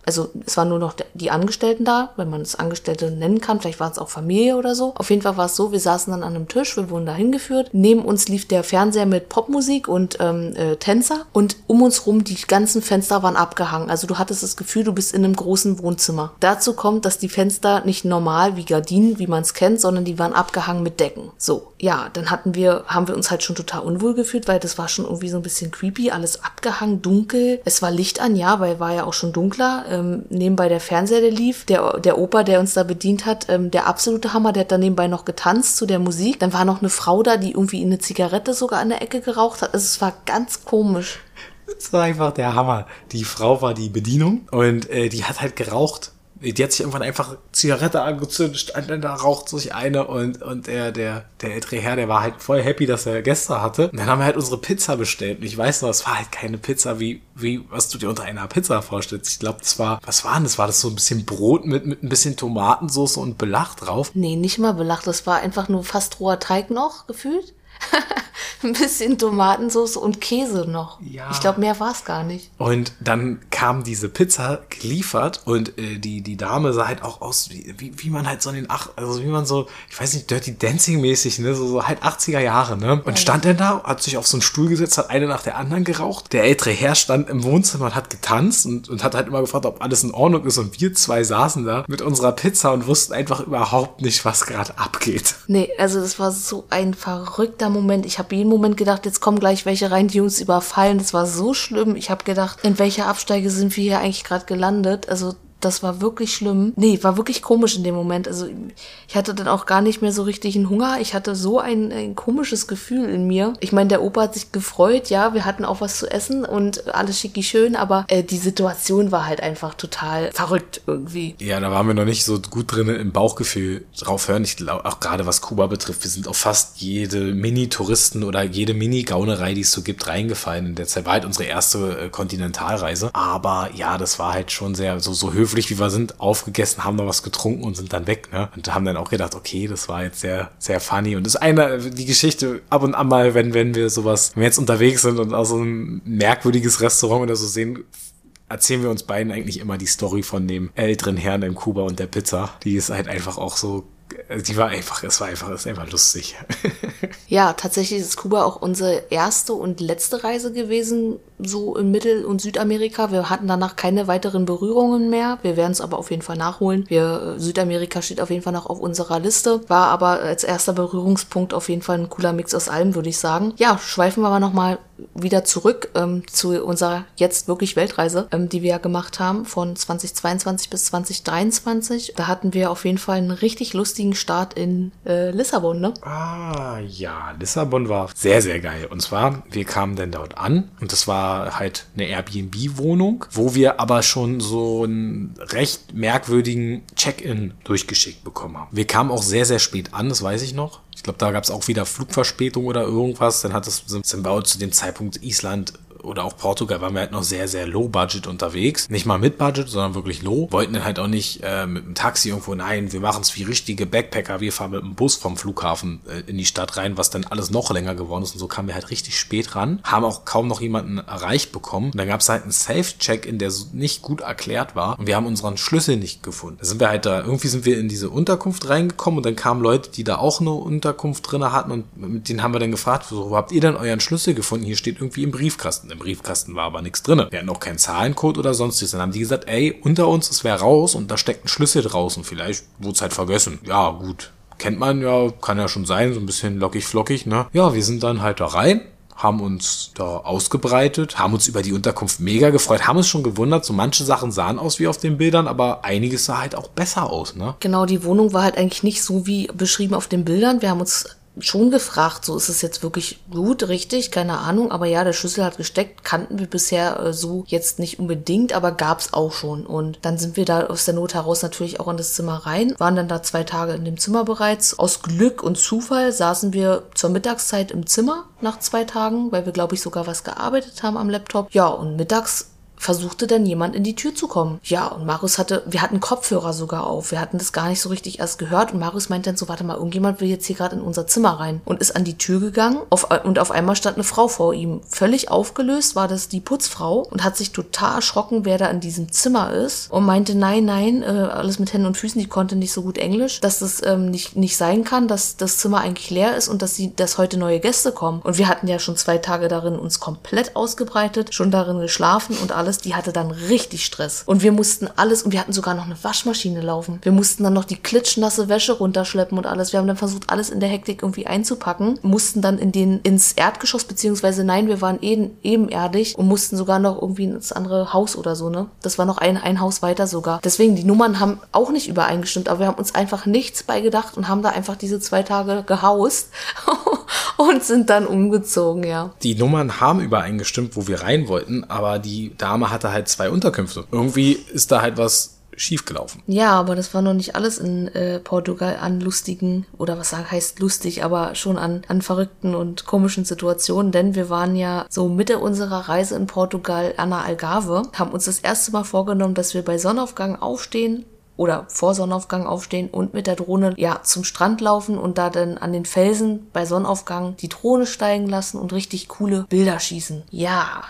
also es waren nur noch die Angestellten da, wenn man es Angestellte nennen kann, vielleicht war es auch Familie oder so. Auf jeden Fall war es so, wir saßen dann an einem Tisch, wir wurden da hingeführt. Neben uns lief der Fernseher mit Popmusik und ähm, äh, Tänzer und um uns rum die ganzen Fenster waren abgehangen. Also du hattest das Gefühl, du bist in einem großen Wohnzimmer. Dazu kommt, dass die Fenster nicht normal wie Gardinen, wie man es kennt, sondern die waren abgehangen mit Decken. So, ja, dann hatten wir, haben wir uns halt schon total unwohl gefühlt, weil das war schon irgendwie so ein bisschen creepy, alles abgehangen, dunkel. Es war Licht an, ja, weil war ja auch schon dunkler ähm, nebenbei der Fernseher, der lief, der, der Opa, der uns da bedient hat, ähm, der absolute Hammer, der hat da nebenbei noch getanzt zu der Musik. Dann war noch eine Frau da, die irgendwie eine Zigarette sogar an der Ecke geraucht hat. Also es war ganz komisch. Das war einfach der Hammer. Die Frau war die Bedienung und äh, die hat halt geraucht die hat sich irgendwann einfach Zigarette angezündet, stand dann da, raucht sich eine und, und der, der, der ältere Herr, der war halt voll happy, dass er Gäste hatte. Und dann haben wir halt unsere Pizza bestellt. Und ich weiß noch, es war halt keine Pizza, wie, wie, was du dir unter einer Pizza vorstellst. Ich glaube, das war, was war denn das? War das so ein bisschen Brot mit, mit ein bisschen Tomatensauce und Belach drauf? Nee, nicht mal Belach. Das war einfach nur fast roher Teig noch, gefühlt. *laughs* *laughs* ein bisschen Tomatensauce und Käse noch. Ja. Ich glaube, mehr war es gar nicht. Und dann kam diese Pizza geliefert und äh, die, die Dame sah halt auch aus, wie, wie, wie man halt so in den ach, also wie man so, ich weiß nicht, Dirty Dancing mäßig, ne, so, so halt 80er Jahre, ne? Und stand dann da, hat sich auf so einen Stuhl gesetzt, hat eine nach der anderen geraucht. Der ältere Herr stand im Wohnzimmer und hat getanzt und, und hat halt immer gefragt, ob alles in Ordnung ist. Und wir zwei saßen da mit unserer Pizza und wussten einfach überhaupt nicht, was gerade abgeht. Nee, also das war so ein verrückter Moment. Ich habe jeden Moment gedacht, jetzt kommen gleich welche rein, die uns überfallen. Das war so schlimm. Ich habe gedacht, in welcher Absteige sind wir hier eigentlich gerade gelandet? Also das war wirklich schlimm. Nee, war wirklich komisch in dem Moment. Also ich hatte dann auch gar nicht mehr so richtig einen Hunger. Ich hatte so ein, ein komisches Gefühl in mir. Ich meine, der Opa hat sich gefreut, ja, wir hatten auch was zu essen und alles schicki schön, aber äh, die Situation war halt einfach total verrückt irgendwie. Ja, da waren wir noch nicht so gut drin im Bauchgefühl drauf hören. Ich glaube, auch gerade was Kuba betrifft, wir sind auf fast jede Mini-Touristen oder jede Mini-Gaunerei, die es so gibt, reingefallen. In der Zeit war halt unsere erste äh, Kontinentalreise. Aber ja, das war halt schon sehr so, so höflich höflich wie wir sind, aufgegessen, haben noch was getrunken und sind dann weg, ne? Und haben dann auch gedacht, okay, das war jetzt sehr, sehr funny. Und das ist eine, die Geschichte ab und an mal, wenn, wenn wir sowas, wenn wir jetzt unterwegs sind und auch so ein merkwürdiges Restaurant oder so sehen, erzählen wir uns beiden eigentlich immer die Story von dem älteren Herrn in Kuba und der Pizza. Die ist halt einfach auch so die war einfach, es war einfach, es ist einfach lustig. *laughs* ja, tatsächlich ist Kuba auch unsere erste und letzte Reise gewesen, so in Mittel- und Südamerika. Wir hatten danach keine weiteren Berührungen mehr. Wir werden es aber auf jeden Fall nachholen. Wir, äh, Südamerika steht auf jeden Fall noch auf unserer Liste. War aber als erster Berührungspunkt auf jeden Fall ein cooler Mix aus allem, würde ich sagen. Ja, schweifen wir aber nochmal wieder zurück ähm, zu unserer jetzt wirklich Weltreise, ähm, die wir ja gemacht haben von 2022 bis 2023. Da hatten wir auf jeden Fall einen richtig lustigen Start in äh, Lissabon, ne? Ah, ja, Lissabon war sehr, sehr geil. Und zwar, wir kamen dann dort an und das war halt eine Airbnb-Wohnung, wo wir aber schon so einen recht merkwürdigen Check-in durchgeschickt bekommen haben. Wir kamen auch sehr, sehr spät an, das weiß ich noch. Ich glaube, da gab es auch wieder Flugverspätung oder irgendwas. Dann hat es sind wir zu dem Zeitpunkt Island oder auch Portugal waren wir halt noch sehr, sehr low budget unterwegs. Nicht mal mit Budget, sondern wirklich low. Wollten dann halt auch nicht äh, mit dem Taxi irgendwo, nein, wir machen es wie richtige Backpacker. Wir fahren mit dem Bus vom Flughafen äh, in die Stadt rein, was dann alles noch länger geworden ist. Und so kamen wir halt richtig spät ran. Haben auch kaum noch jemanden erreicht bekommen. Und dann gab es halt einen Safe-Check-In, der so nicht gut erklärt war. Und wir haben unseren Schlüssel nicht gefunden. Da sind wir halt da, irgendwie sind wir in diese Unterkunft reingekommen und dann kamen Leute, die da auch eine Unterkunft drin hatten und mit denen haben wir dann gefragt, wo habt ihr denn euren Schlüssel gefunden? Hier steht irgendwie im Briefkasten. Im Briefkasten war aber nichts drin. Wir hatten auch keinen Zahlencode oder sonstiges. Dann haben die gesagt, ey, unter uns, es wäre raus und da steckt ein Schlüssel draußen. Vielleicht wurde es halt vergessen. Ja, gut. Kennt man ja, kann ja schon sein, so ein bisschen lockig flockig, ne? Ja, wir sind dann halt da rein, haben uns da ausgebreitet, haben uns über die Unterkunft mega gefreut, haben uns schon gewundert, so manche Sachen sahen aus wie auf den Bildern, aber einiges sah halt auch besser aus, ne? Genau, die Wohnung war halt eigentlich nicht so wie beschrieben auf den Bildern. Wir haben uns schon gefragt, so ist es jetzt wirklich gut, richtig, keine Ahnung, aber ja, der Schlüssel hat gesteckt, kannten wir bisher äh, so jetzt nicht unbedingt, aber gab's auch schon. Und dann sind wir da aus der Not heraus natürlich auch in das Zimmer rein, waren dann da zwei Tage in dem Zimmer bereits. Aus Glück und Zufall saßen wir zur Mittagszeit im Zimmer nach zwei Tagen, weil wir, glaube ich, sogar was gearbeitet haben am Laptop. Ja, und mittags versuchte dann jemand in die Tür zu kommen. Ja, und Marius hatte, wir hatten Kopfhörer sogar auf. Wir hatten das gar nicht so richtig erst gehört. Und Marius meinte dann so, warte mal, irgendjemand will jetzt hier gerade in unser Zimmer rein. Und ist an die Tür gegangen. Auf, und auf einmal stand eine Frau vor ihm. Völlig aufgelöst war das die Putzfrau und hat sich total erschrocken, wer da in diesem Zimmer ist. Und meinte, nein, nein, äh, alles mit Händen und Füßen, die konnte nicht so gut Englisch, dass das ähm, nicht, nicht sein kann, dass das Zimmer eigentlich leer ist und dass sie, dass heute neue Gäste kommen. Und wir hatten ja schon zwei Tage darin uns komplett ausgebreitet, schon darin geschlafen und alles alles, die hatte dann richtig Stress. Und wir mussten alles, und wir hatten sogar noch eine Waschmaschine laufen. Wir mussten dann noch die klitschnasse Wäsche runterschleppen und alles. Wir haben dann versucht, alles in der Hektik irgendwie einzupacken, mussten dann in den, ins Erdgeschoss, beziehungsweise nein, wir waren eben, ebenerdig und mussten sogar noch irgendwie ins andere Haus oder so, ne? Das war noch ein, ein Haus weiter sogar. Deswegen, die Nummern haben auch nicht übereingestimmt, aber wir haben uns einfach nichts beigedacht und haben da einfach diese zwei Tage gehaust *laughs* und sind dann umgezogen, ja. Die Nummern haben übereingestimmt, wo wir rein wollten, aber die Dame hatte halt zwei Unterkünfte. Irgendwie ist da halt was schiefgelaufen. Ja, aber das war noch nicht alles in äh, Portugal an lustigen, oder was heißt lustig, aber schon an, an verrückten und komischen Situationen, denn wir waren ja so Mitte unserer Reise in Portugal an der Algarve, haben uns das erste Mal vorgenommen, dass wir bei Sonnenaufgang aufstehen, oder vor Sonnenaufgang aufstehen und mit der Drohne ja zum Strand laufen und da dann an den Felsen bei Sonnenaufgang die Drohne steigen lassen und richtig coole Bilder schießen. Ja.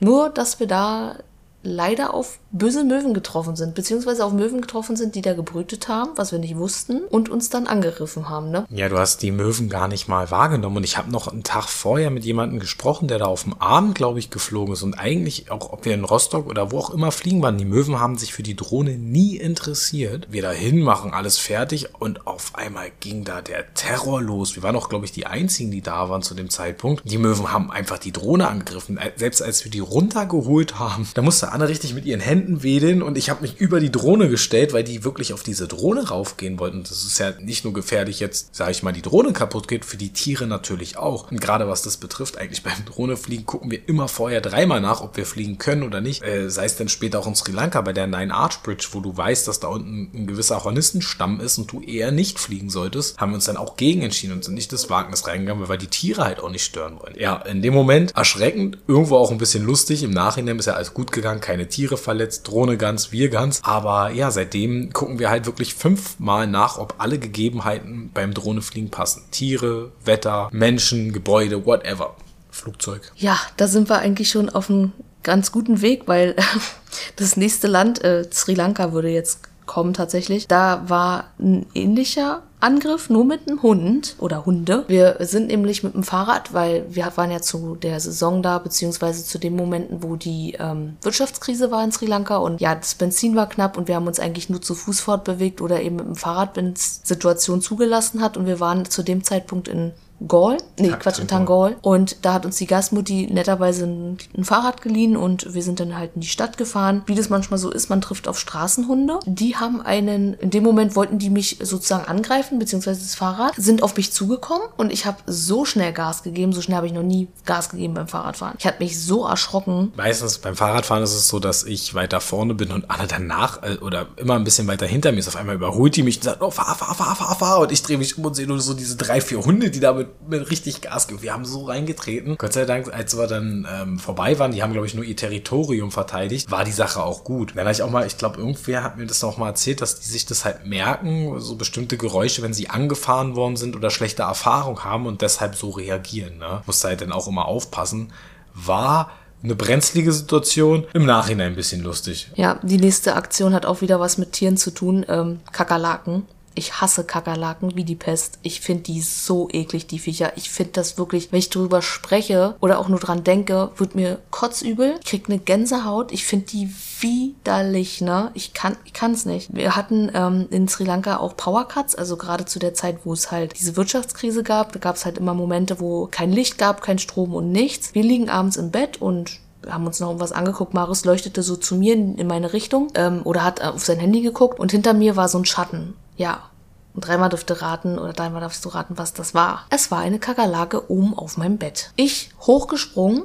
Nur, dass wir da leider auf böse Möwen getroffen sind, beziehungsweise auf Möwen getroffen sind, die da gebrütet haben, was wir nicht wussten, und uns dann angegriffen haben, ne? Ja, du hast die Möwen gar nicht mal wahrgenommen. Und ich habe noch einen Tag vorher mit jemandem gesprochen, der da auf dem Arm, glaube ich, geflogen ist. Und eigentlich, auch ob wir in Rostock oder wo auch immer fliegen waren, die Möwen haben sich für die Drohne nie interessiert. Wir dahin machen, alles fertig. Und auf einmal ging da der Terror los. Wir waren auch, glaube ich, die einzigen, die da waren zu dem Zeitpunkt. Die Möwen haben einfach die Drohne angegriffen. Selbst als wir die runtergeholt haben, da musste Anne richtig mit ihren Händen wedeln und ich habe mich über die Drohne gestellt, weil die wirklich auf diese Drohne raufgehen wollten. Das ist ja nicht nur gefährlich jetzt, sage ich mal, die Drohne kaputt geht, für die Tiere natürlich auch. Und gerade was das betrifft, eigentlich beim Drohnefliegen gucken wir immer vorher dreimal nach, ob wir fliegen können oder nicht. Äh, sei es dann später auch in Sri Lanka bei der Nine Arch Bridge, wo du weißt, dass da unten ein gewisser Hornistenstamm ist und du eher nicht fliegen solltest, haben wir uns dann auch gegen entschieden und sind nicht das Wagnis reingegangen, weil die Tiere halt auch nicht stören wollen. Ja, in dem Moment erschreckend, irgendwo auch ein bisschen lustig. Im Nachhinein ist ja alles gut gegangen, keine Tiere verletzt, Drohne ganz, wir ganz. Aber ja, seitdem gucken wir halt wirklich fünfmal nach, ob alle Gegebenheiten beim Drohnefliegen passen. Tiere, Wetter, Menschen, Gebäude, whatever. Flugzeug. Ja, da sind wir eigentlich schon auf einem ganz guten Weg, weil *laughs* das nächste Land, äh, Sri Lanka, würde jetzt kommen tatsächlich. Da war ein ähnlicher Angriff nur mit einem Hund oder Hunde. Wir sind nämlich mit dem Fahrrad, weil wir waren ja zu der Saison da, beziehungsweise zu den Momenten, wo die ähm, Wirtschaftskrise war in Sri Lanka und ja, das Benzin war knapp und wir haben uns eigentlich nur zu Fuß fortbewegt oder eben mit dem Fahrrad, wenn es Situation zugelassen hat und wir waren zu dem Zeitpunkt in Gaul, nee, Tang- Quatsch, in Tangol. Und da hat uns die Gastmutti netterweise ein, ein Fahrrad geliehen und wir sind dann halt in die Stadt gefahren. Wie das manchmal so ist, man trifft auf Straßenhunde. Die haben einen, in dem Moment wollten die mich sozusagen angreifen, beziehungsweise das Fahrrad, sind auf mich zugekommen und ich habe so schnell Gas gegeben, so schnell habe ich noch nie Gas gegeben beim Fahrradfahren. Ich hatte mich so erschrocken. Meistens beim Fahrradfahren ist es so, dass ich weiter vorne bin und Anne danach äh, oder immer ein bisschen weiter hinter mir ist. Auf einmal überholt die mich und sagt, oh, fahr, fahr, fahr, fahr, fahr. Und ich drehe mich um und sehe nur so diese drei, vier Hunde, die da mit, mit richtig Gas. Wir haben so reingetreten. Gott sei Dank, als wir dann ähm, vorbei waren, die haben, glaube ich, nur ihr Territorium verteidigt, war die Sache auch gut. Dann ich auch mal, ich glaube, irgendwer hat mir das noch mal erzählt, dass die sich das halt merken, so bestimmte Geräusche, wenn sie angefahren worden sind oder schlechte Erfahrung haben und deshalb so reagieren. Ne? Musste halt dann auch immer aufpassen. War eine brenzlige Situation, im Nachhinein ein bisschen lustig. Ja, die nächste Aktion hat auch wieder was mit Tieren zu tun. Ähm, Kakerlaken. Ich hasse Kakerlaken wie die Pest. Ich finde die so eklig, die Viecher. Ich finde das wirklich, wenn ich drüber spreche oder auch nur dran denke, wird mir kotzübel. Ich krieg eine Gänsehaut. Ich finde die widerlich, ne? Ich kann ich kann's nicht. Wir hatten ähm, in Sri Lanka auch Powercuts, also gerade zu der Zeit, wo es halt diese Wirtschaftskrise gab, da gab es halt immer Momente, wo kein Licht gab, kein Strom und nichts. Wir liegen abends im Bett und haben uns noch irgendwas angeguckt. Marius leuchtete so zu mir in, in meine Richtung ähm, oder hat auf sein Handy geguckt und hinter mir war so ein Schatten. Ja. Und dreimal dürfte raten oder dreimal darfst du raten, was das war. Es war eine Kakerlake oben auf meinem Bett. Ich hochgesprungen,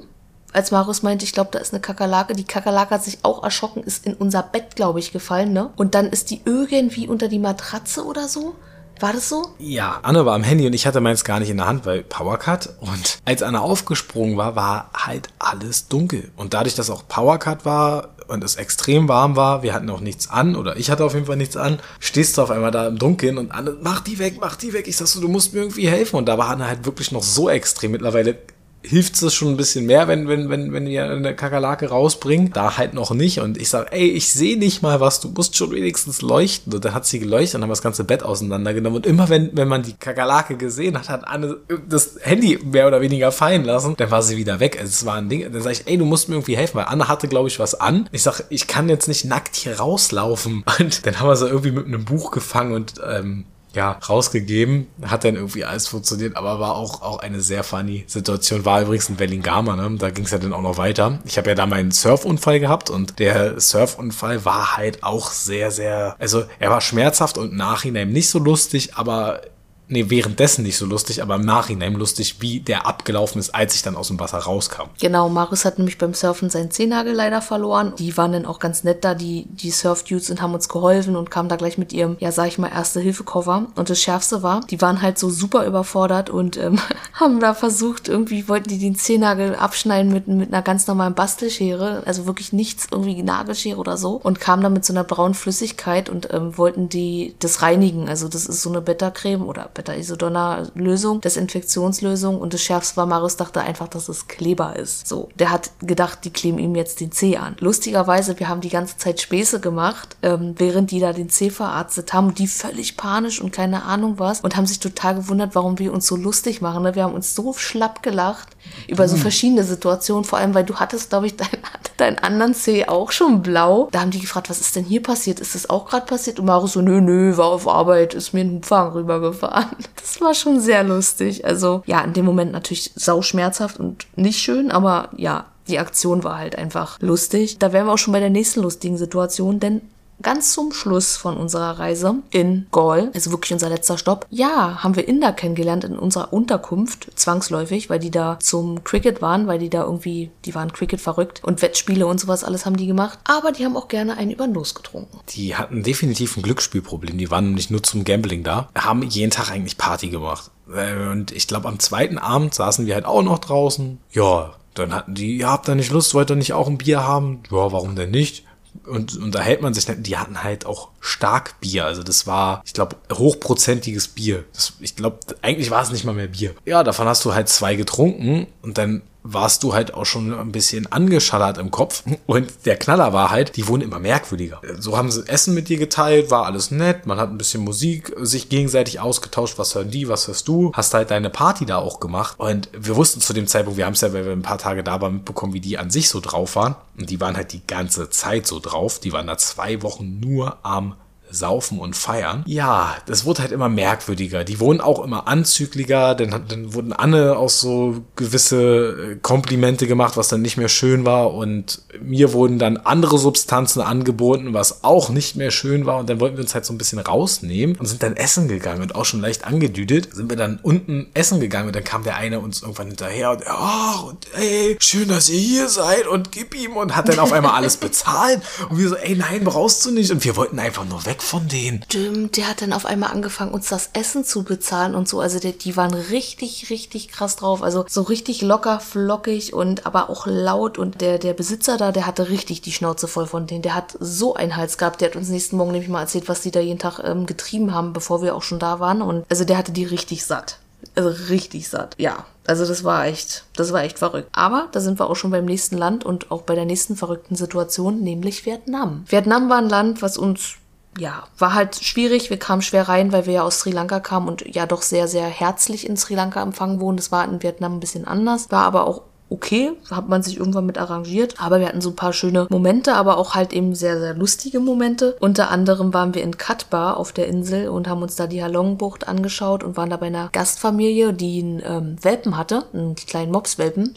als Marius meinte, ich glaube, da ist eine Kakerlake. Die Kakerlake hat sich auch erschrocken, ist in unser Bett, glaube ich, gefallen, ne? Und dann ist die irgendwie unter die Matratze oder so. War das so? Ja, Anne war am Handy und ich hatte meins gar nicht in der Hand, weil Powercut. Und als Anne aufgesprungen war, war halt alles dunkel. Und dadurch, dass auch Powercut war und es extrem warm war, wir hatten auch nichts an, oder ich hatte auf jeden Fall nichts an, stehst du auf einmal da im Dunkeln und Anne, mach die weg, mach die weg. Ich sag so, du musst mir irgendwie helfen. Und da war Anne halt wirklich noch so extrem. Mittlerweile hilft es schon ein bisschen mehr, wenn, wenn, wenn, wenn ihr eine Kakerlake rausbringt. Da halt noch nicht. Und ich sage, ey, ich sehe nicht mal was, du musst schon wenigstens leuchten. Und dann hat sie geleuchtet und haben das ganze Bett auseinandergenommen. Und immer wenn, wenn man die Kakerlake gesehen hat, hat Anne das Handy mehr oder weniger fallen lassen. Dann war sie wieder weg. Also es war ein Ding. Dann sage ich, ey, du musst mir irgendwie helfen, weil Anne hatte, glaube ich, was an. Ich sage, ich kann jetzt nicht nackt hier rauslaufen. *laughs* Und dann haben wir sie irgendwie mit einem Buch gefangen und ähm, ja, rausgegeben. Hat dann irgendwie alles funktioniert, aber war auch, auch eine sehr funny Situation. War übrigens in Bellingama, ne? Da ging es ja dann auch noch weiter. Ich habe ja da meinen Surfunfall gehabt und der Surfunfall war halt auch sehr, sehr, also er war schmerzhaft und Nachhinein nicht so lustig, aber nee, währenddessen nicht so lustig, aber im Nachhinein lustig, wie der abgelaufen ist, als ich dann aus dem Wasser rauskam. Genau, Marius hat nämlich beim Surfen seinen Zehennagel leider verloren. Die waren dann auch ganz nett da, die, die Surf-Dudes und haben uns geholfen und kamen da gleich mit ihrem, ja, sag ich mal, Erste-Hilfe-Koffer. Und das Schärfste war, die waren halt so super überfordert und ähm, *laughs* haben da versucht, irgendwie wollten die den Zehennagel abschneiden mit, mit einer ganz normalen Bastelschere, also wirklich nichts, irgendwie Nagelschere oder so und kamen dann mit so einer braunen Flüssigkeit und ähm, wollten die das reinigen. Also das ist so eine Beta-Creme oder Beta-Isodonna-Lösung, Desinfektionslösung und das Schärfste war, Marius dachte einfach, dass es Kleber ist. So, der hat gedacht, die kleben ihm jetzt den Zeh an. Lustigerweise, wir haben die ganze Zeit Späße gemacht, ähm, während die da den Zeh verarztet haben die völlig panisch und keine Ahnung was und haben sich total gewundert, warum wir uns so lustig machen. Ne? Wir haben uns so schlapp gelacht über so verschiedene Situationen, vor allem, weil du hattest, glaube ich, *laughs* deinen dein anderen Zeh auch schon blau. Da haben die gefragt, was ist denn hier passiert? Ist das auch gerade passiert? Und Marius so, nö, nö, war auf Arbeit, ist mir ein Hubwagen rübergefahren. *laughs* Das war schon sehr lustig. Also ja, in dem Moment natürlich sau schmerzhaft und nicht schön, aber ja, die Aktion war halt einfach lustig. Da wären wir auch schon bei der nächsten lustigen Situation, denn ganz zum Schluss von unserer Reise in Gaul, also wirklich unser letzter Stopp, ja, haben wir Inder kennengelernt in unserer Unterkunft, zwangsläufig, weil die da zum Cricket waren, weil die da irgendwie, die waren Cricket verrückt und Wettspiele und sowas alles haben die gemacht. Aber die haben auch gerne einen über Los getrunken. Die hatten definitiv ein Glücksspielproblem. Die waren nämlich nur zum Gambling da. Haben jeden Tag eigentlich Party gemacht. Äh, Und ich glaube, am zweiten Abend saßen wir halt auch noch draußen. Ja, dann hatten die, ja, habt ihr nicht Lust, wollt ihr nicht auch ein Bier haben? Ja, warum denn nicht? Und unterhält man sich, die hatten halt auch stark Bier. Also das war, ich glaube, hochprozentiges Bier. Das, ich glaube, eigentlich war es nicht mal mehr Bier. Ja, davon hast du halt zwei getrunken und dann warst du halt auch schon ein bisschen angeschallert im Kopf. Und der Knaller war halt, die wurden immer merkwürdiger. So haben sie Essen mit dir geteilt, war alles nett, man hat ein bisschen Musik sich gegenseitig ausgetauscht, was hören die, was hörst du, hast halt deine Party da auch gemacht. Und wir wussten zu dem Zeitpunkt, wir haben es ja, weil wir ein paar Tage da waren, mitbekommen, wie die an sich so drauf waren. Und die waren halt die ganze Zeit so drauf. Die waren da zwei Wochen nur am saufen und feiern. Ja, das wurde halt immer merkwürdiger. Die wurden auch immer anzüglicher, dann, dann wurden Anne auch so gewisse äh, Komplimente gemacht, was dann nicht mehr schön war. Und mir wurden dann andere Substanzen angeboten, was auch nicht mehr schön war. Und dann wollten wir uns halt so ein bisschen rausnehmen und sind dann essen gegangen und auch schon leicht angedüdelt, sind wir dann unten essen gegangen und dann kam der eine uns irgendwann hinterher und, oh, und ey, schön, dass ihr hier seid und gib ihm. Und hat dann auf einmal alles bezahlt. Und wir so, ey, nein, brauchst du nicht. Und wir wollten einfach nur weg von denen. Stimmt, der hat dann auf einmal angefangen, uns das Essen zu bezahlen und so. Also die, die waren richtig, richtig krass drauf. Also so richtig locker, flockig und aber auch laut. Und der, der Besitzer da, der hatte richtig die Schnauze voll von denen. Der hat so einen Hals gehabt. Der hat uns nächsten Morgen nämlich mal erzählt, was die da jeden Tag ähm, getrieben haben, bevor wir auch schon da waren. Und also der hatte die richtig satt. Also richtig satt. Ja, also das war echt, das war echt verrückt. Aber da sind wir auch schon beim nächsten Land und auch bei der nächsten verrückten Situation, nämlich Vietnam. Vietnam war ein Land, was uns ja, war halt schwierig. Wir kamen schwer rein, weil wir ja aus Sri Lanka kamen und ja doch sehr, sehr herzlich in Sri Lanka empfangen wurden. Das war in Vietnam ein bisschen anders. War aber auch okay, hat man sich irgendwann mit arrangiert. Aber wir hatten so ein paar schöne Momente, aber auch halt eben sehr, sehr lustige Momente. Unter anderem waren wir in Katbar auf der Insel und haben uns da die Halongbucht angeschaut und waren da bei einer Gastfamilie, die einen ähm, Welpen hatte, einen kleinen Mopswelpen.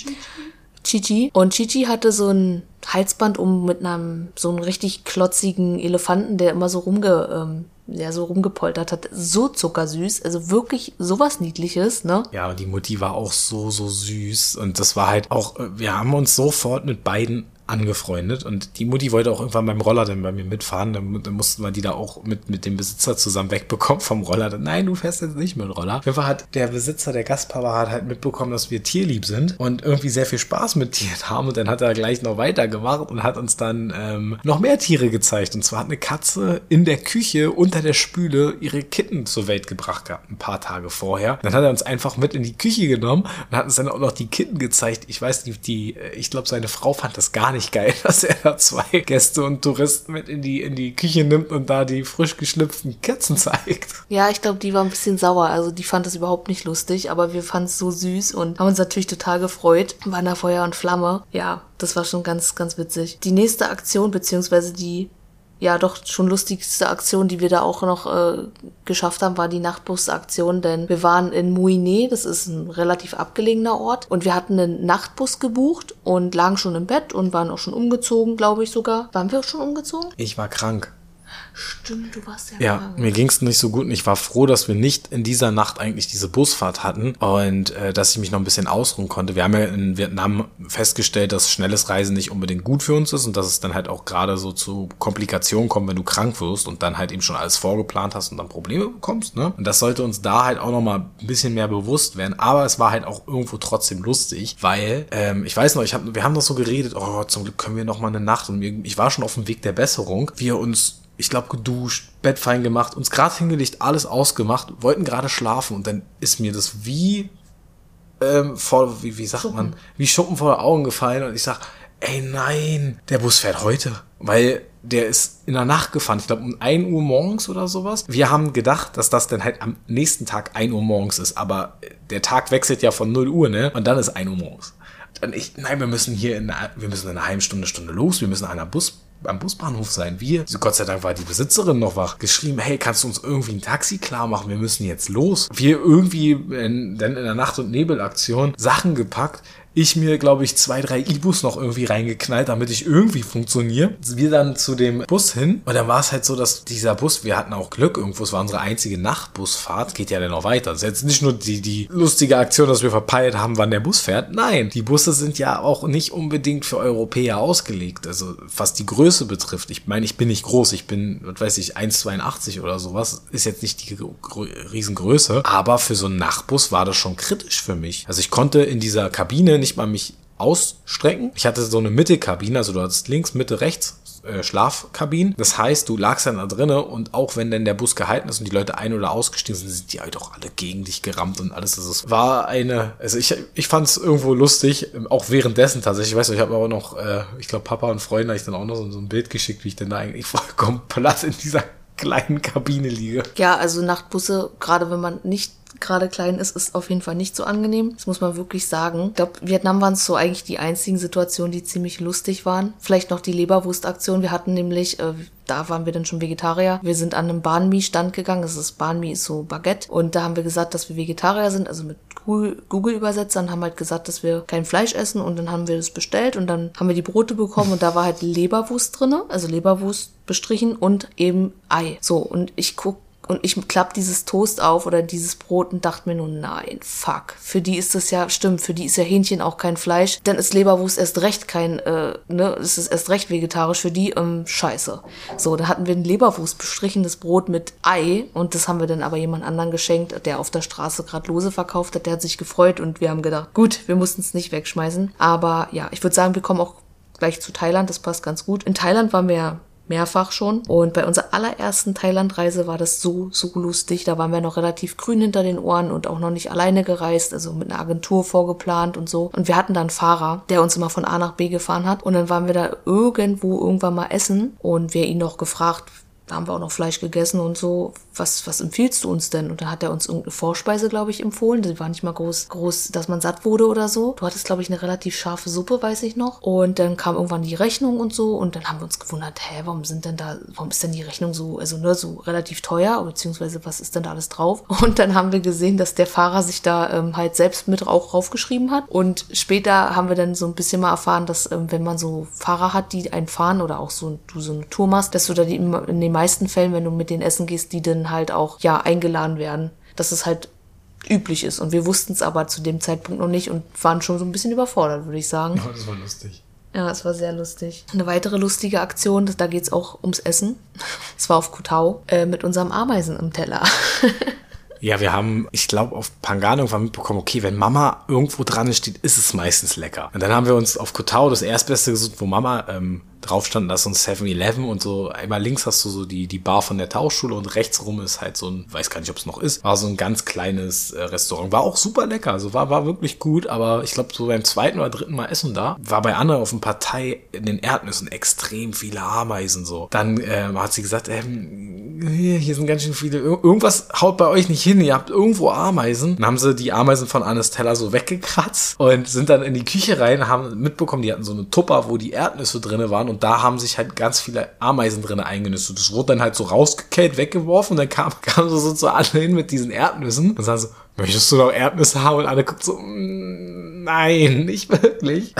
Chichi. Und Chichi hatte so ein Halsband um mit einem so einem richtig klotzigen Elefanten, der immer so rumge, ähm, ja, so rumgepoltert hat. So zuckersüß. Also wirklich sowas Niedliches, ne? Ja, und die Mutti war auch so, so süß. Und das war halt auch, äh, wir haben uns sofort mit beiden angefreundet und die Mutti wollte auch irgendwann beim Roller dann bei mir mitfahren, dann, dann mussten wir die da auch mit, mit dem Besitzer zusammen wegbekommen vom Roller. Dann, nein, du fährst jetzt nicht mit Roller. Auf jeden Fall hat der Besitzer, der Gastpapa, hat halt mitbekommen, dass wir tierlieb sind und irgendwie sehr viel Spaß mit Tieren haben und dann hat er gleich noch weitergemacht und hat uns dann ähm, noch mehr Tiere gezeigt und zwar hat eine Katze in der Küche unter der Spüle ihre Kitten zur Welt gebracht gehabt, ein paar Tage vorher. Dann hat er uns einfach mit in die Küche genommen und hat uns dann auch noch die Kitten gezeigt. Ich weiß nicht, die, ich glaube, seine Frau fand das gar nicht geil, *laughs* dass er da zwei Gäste und Touristen mit in die, in die Küche nimmt und da die frisch geschlüpften Katzen zeigt. Ja, ich glaube, die war ein bisschen sauer. Also die fand es überhaupt nicht lustig, aber wir fanden es so süß und haben uns natürlich total gefreut. Waren da Feuer und Flamme. Ja, das war schon ganz, ganz witzig. Die nächste Aktion, beziehungsweise die ja doch schon lustigste Aktion, die wir da auch noch äh, geschafft haben, war die Nachtbus-Aktion, denn wir waren in Mouinet, das ist ein relativ abgelegener Ort, und wir hatten einen Nachtbus gebucht und lagen schon im Bett und waren auch schon umgezogen, glaube ich sogar. Waren wir auch schon umgezogen? Ich war krank. Stimmt, du warst ja Ja, krank. mir ging es nicht so gut und ich war froh, dass wir nicht in dieser Nacht eigentlich diese Busfahrt hatten und äh, dass ich mich noch ein bisschen ausruhen konnte. Wir haben ja in Vietnam festgestellt, dass schnelles Reisen nicht unbedingt gut für uns ist und dass es dann halt auch gerade so zu Komplikationen kommt, wenn du krank wirst und dann halt eben schon alles vorgeplant hast und dann Probleme bekommst. Ne? Und das sollte uns da halt auch noch mal ein bisschen mehr bewusst werden. Aber es war halt auch irgendwo trotzdem lustig, weil ähm, ich weiß noch, ich hab, wir haben doch so geredet, oh, zum Glück können wir noch mal eine Nacht und ich war schon auf dem Weg der Besserung. Wir uns ich glaube, geduscht, Bett fein gemacht, uns gerade hingelegt, alles ausgemacht, wollten gerade schlafen und dann ist mir das wie ähm, vor, wie, wie sagt Schuppen. man, wie Schuppen vor den Augen gefallen und ich sag, ey nein, der Bus fährt heute, weil der ist in der Nacht gefahren, ich glaube um 1 Uhr morgens oder sowas. Wir haben gedacht, dass das dann halt am nächsten Tag 1 Uhr morgens ist, aber der Tag wechselt ja von 0 Uhr, ne? Und dann ist 1 Uhr morgens. Und ich, nein, wir müssen hier in einer, wir müssen in einer halben Stunde, Stunde los, wir müssen an einer Bus am Busbahnhof sein. Wir, Gott sei Dank war die Besitzerin noch wach, geschrieben, hey, kannst du uns irgendwie ein Taxi klar machen? Wir müssen jetzt los. Wir irgendwie in, dann in der Nacht- und Nebelaktion Sachen gepackt. Ich mir, glaube ich, zwei, drei E-Bus noch irgendwie reingeknallt, damit ich irgendwie funktioniere. Wir dann zu dem Bus hin und dann war es halt so, dass dieser Bus, wir hatten auch Glück irgendwo, es war unsere einzige Nachtbusfahrt, geht ja dann noch weiter. Das ist jetzt nicht nur die, die lustige Aktion, dass wir verpeilt haben, wann der Bus fährt. Nein, die Busse sind ja auch nicht unbedingt für Europäer ausgelegt. Also was die Größe betrifft. Ich meine, ich bin nicht groß, ich bin, was weiß ich, 1,82 oder sowas. Ist jetzt nicht die Gr- Riesengröße. Aber für so einen Nachtbus war das schon kritisch für mich. Also ich konnte in dieser Kabine nicht mal mich ausstrecken. Ich hatte so eine Mittelkabine, also du hattest links, Mitte, rechts äh, Schlafkabinen. Das heißt, du lagst dann da drinnen und auch wenn dann der Bus gehalten ist und die Leute ein- oder ausgestiegen sind, sind die halt auch alle gegen dich gerammt und alles. Also es war eine, also ich, ich fand es irgendwo lustig, auch währenddessen tatsächlich. Ich weiß nicht, ich habe aber noch, äh, ich glaube, Papa und Freunde habe ich dann auch noch so, so ein Bild geschickt, wie ich dann da eigentlich *laughs* vollkommen platt in dieser kleinen Kabine liege. Ja, also Nachtbusse, gerade wenn man nicht gerade klein ist, ist auf jeden Fall nicht so angenehm. Das muss man wirklich sagen. Ich glaube, Vietnam waren so eigentlich die einzigen Situationen, die ziemlich lustig waren. Vielleicht noch die Leberwurstaktion. Wir hatten nämlich, äh, da waren wir dann schon Vegetarier. Wir sind an einem Banh Mi Stand gegangen. Das ist Banh Mi ist so Baguette. Und da haben wir gesagt, dass wir Vegetarier sind, also mit Google-Übersetzern haben halt gesagt, dass wir kein Fleisch essen und dann haben wir das bestellt und dann haben wir die Brote bekommen und da war halt Leberwurst drinne, also Leberwurst bestrichen und eben Ei. So, und ich guck und ich klapp dieses Toast auf oder dieses Brot und dachte mir nur, nein, fuck. Für die ist das ja, stimmt, für die ist ja Hähnchen auch kein Fleisch. Dann ist Leberwurst erst recht kein, äh, ne, es ist erst recht vegetarisch. Für die, ähm, scheiße. So, da hatten wir ein Leberwurst bestrichenes Brot mit Ei und das haben wir dann aber jemand anderen geschenkt, der auf der Straße gerade Lose verkauft hat. Der hat sich gefreut und wir haben gedacht, gut, wir mussten es nicht wegschmeißen. Aber ja, ich würde sagen, wir kommen auch gleich zu Thailand. Das passt ganz gut. In Thailand waren wir mehrfach schon. Und bei unserer allerersten Thailandreise war das so, so lustig. Da waren wir noch relativ grün hinter den Ohren und auch noch nicht alleine gereist, also mit einer Agentur vorgeplant und so. Und wir hatten dann einen Fahrer, der uns immer von A nach B gefahren hat. Und dann waren wir da irgendwo irgendwann mal essen und wir ihn noch gefragt, da haben wir auch noch Fleisch gegessen und so. Was, was empfiehlst du uns denn? Und dann hat er uns irgendeine Vorspeise, glaube ich, empfohlen. Die war nicht mal groß, groß, dass man satt wurde oder so. Du hattest, glaube ich, eine relativ scharfe Suppe, weiß ich noch. Und dann kam irgendwann die Rechnung und so. Und dann haben wir uns gewundert, hä, warum sind denn da, warum ist denn die Rechnung so, also nur so relativ teuer? Beziehungsweise was ist denn da alles drauf? *laughs* Und dann haben wir gesehen, dass der Fahrer sich da ähm, halt selbst mit auch raufgeschrieben hat. Und später haben wir dann so ein bisschen mal erfahren, dass ähm, wenn man so Fahrer hat, die einen fahren oder auch so, du so eine Tour machst, dass du da die, in den meisten Fällen, wenn du mit denen essen gehst, die dann halt auch, ja, eingeladen werden. Dass es halt üblich ist. Und wir wussten es aber zu dem Zeitpunkt noch nicht und waren schon so ein bisschen überfordert, würde ich sagen. Ja, das war lustig. Ja, es war sehr lustig. Eine weitere lustige Aktion, da geht es auch ums Essen. *laughs* Es war auf Kutau äh, mit unserem Ameisen im Teller. *laughs* Ja, wir haben, ich glaube, auf Pangano irgendwann mitbekommen, okay, wenn Mama irgendwo dran steht, ist es meistens lecker. Und dann haben wir uns auf Kotau das Erstbeste gesucht, wo Mama ähm, drauf stand, da ist ein 7-Eleven und so einmal links hast du so die, die Bar von der Tauchschule und rechts rum ist halt so ein, weiß gar nicht, ob es noch ist, war so ein ganz kleines äh, Restaurant. War auch super lecker, also war, war wirklich gut, aber ich glaube, so beim zweiten oder dritten Mal essen da, war bei Anne auf dem Partei in den Erdnüssen extrem viele Ameisen so. Dann ähm, hat sie gesagt, ähm, hier, sind ganz schön viele, Ir irgendwas haut bei euch nicht hin, ihr habt irgendwo Ameisen. Dann haben sie die Ameisen von Annes Teller so weggekratzt und sind dann in die Küche rein, haben mitbekommen, die hatten so eine Tupper, wo die Erdnüsse drinne waren und da haben sich halt ganz viele Ameisen drin eingenistet. Das wurde dann halt so rausgekellt, weggeworfen und dann kam, *laughs* kam so, so zu Anne hin mit diesen Erdnüssen und sagen so, möchtest du noch Erdnüsse haben? Und Anne guckt so, mm, nein, nicht wirklich.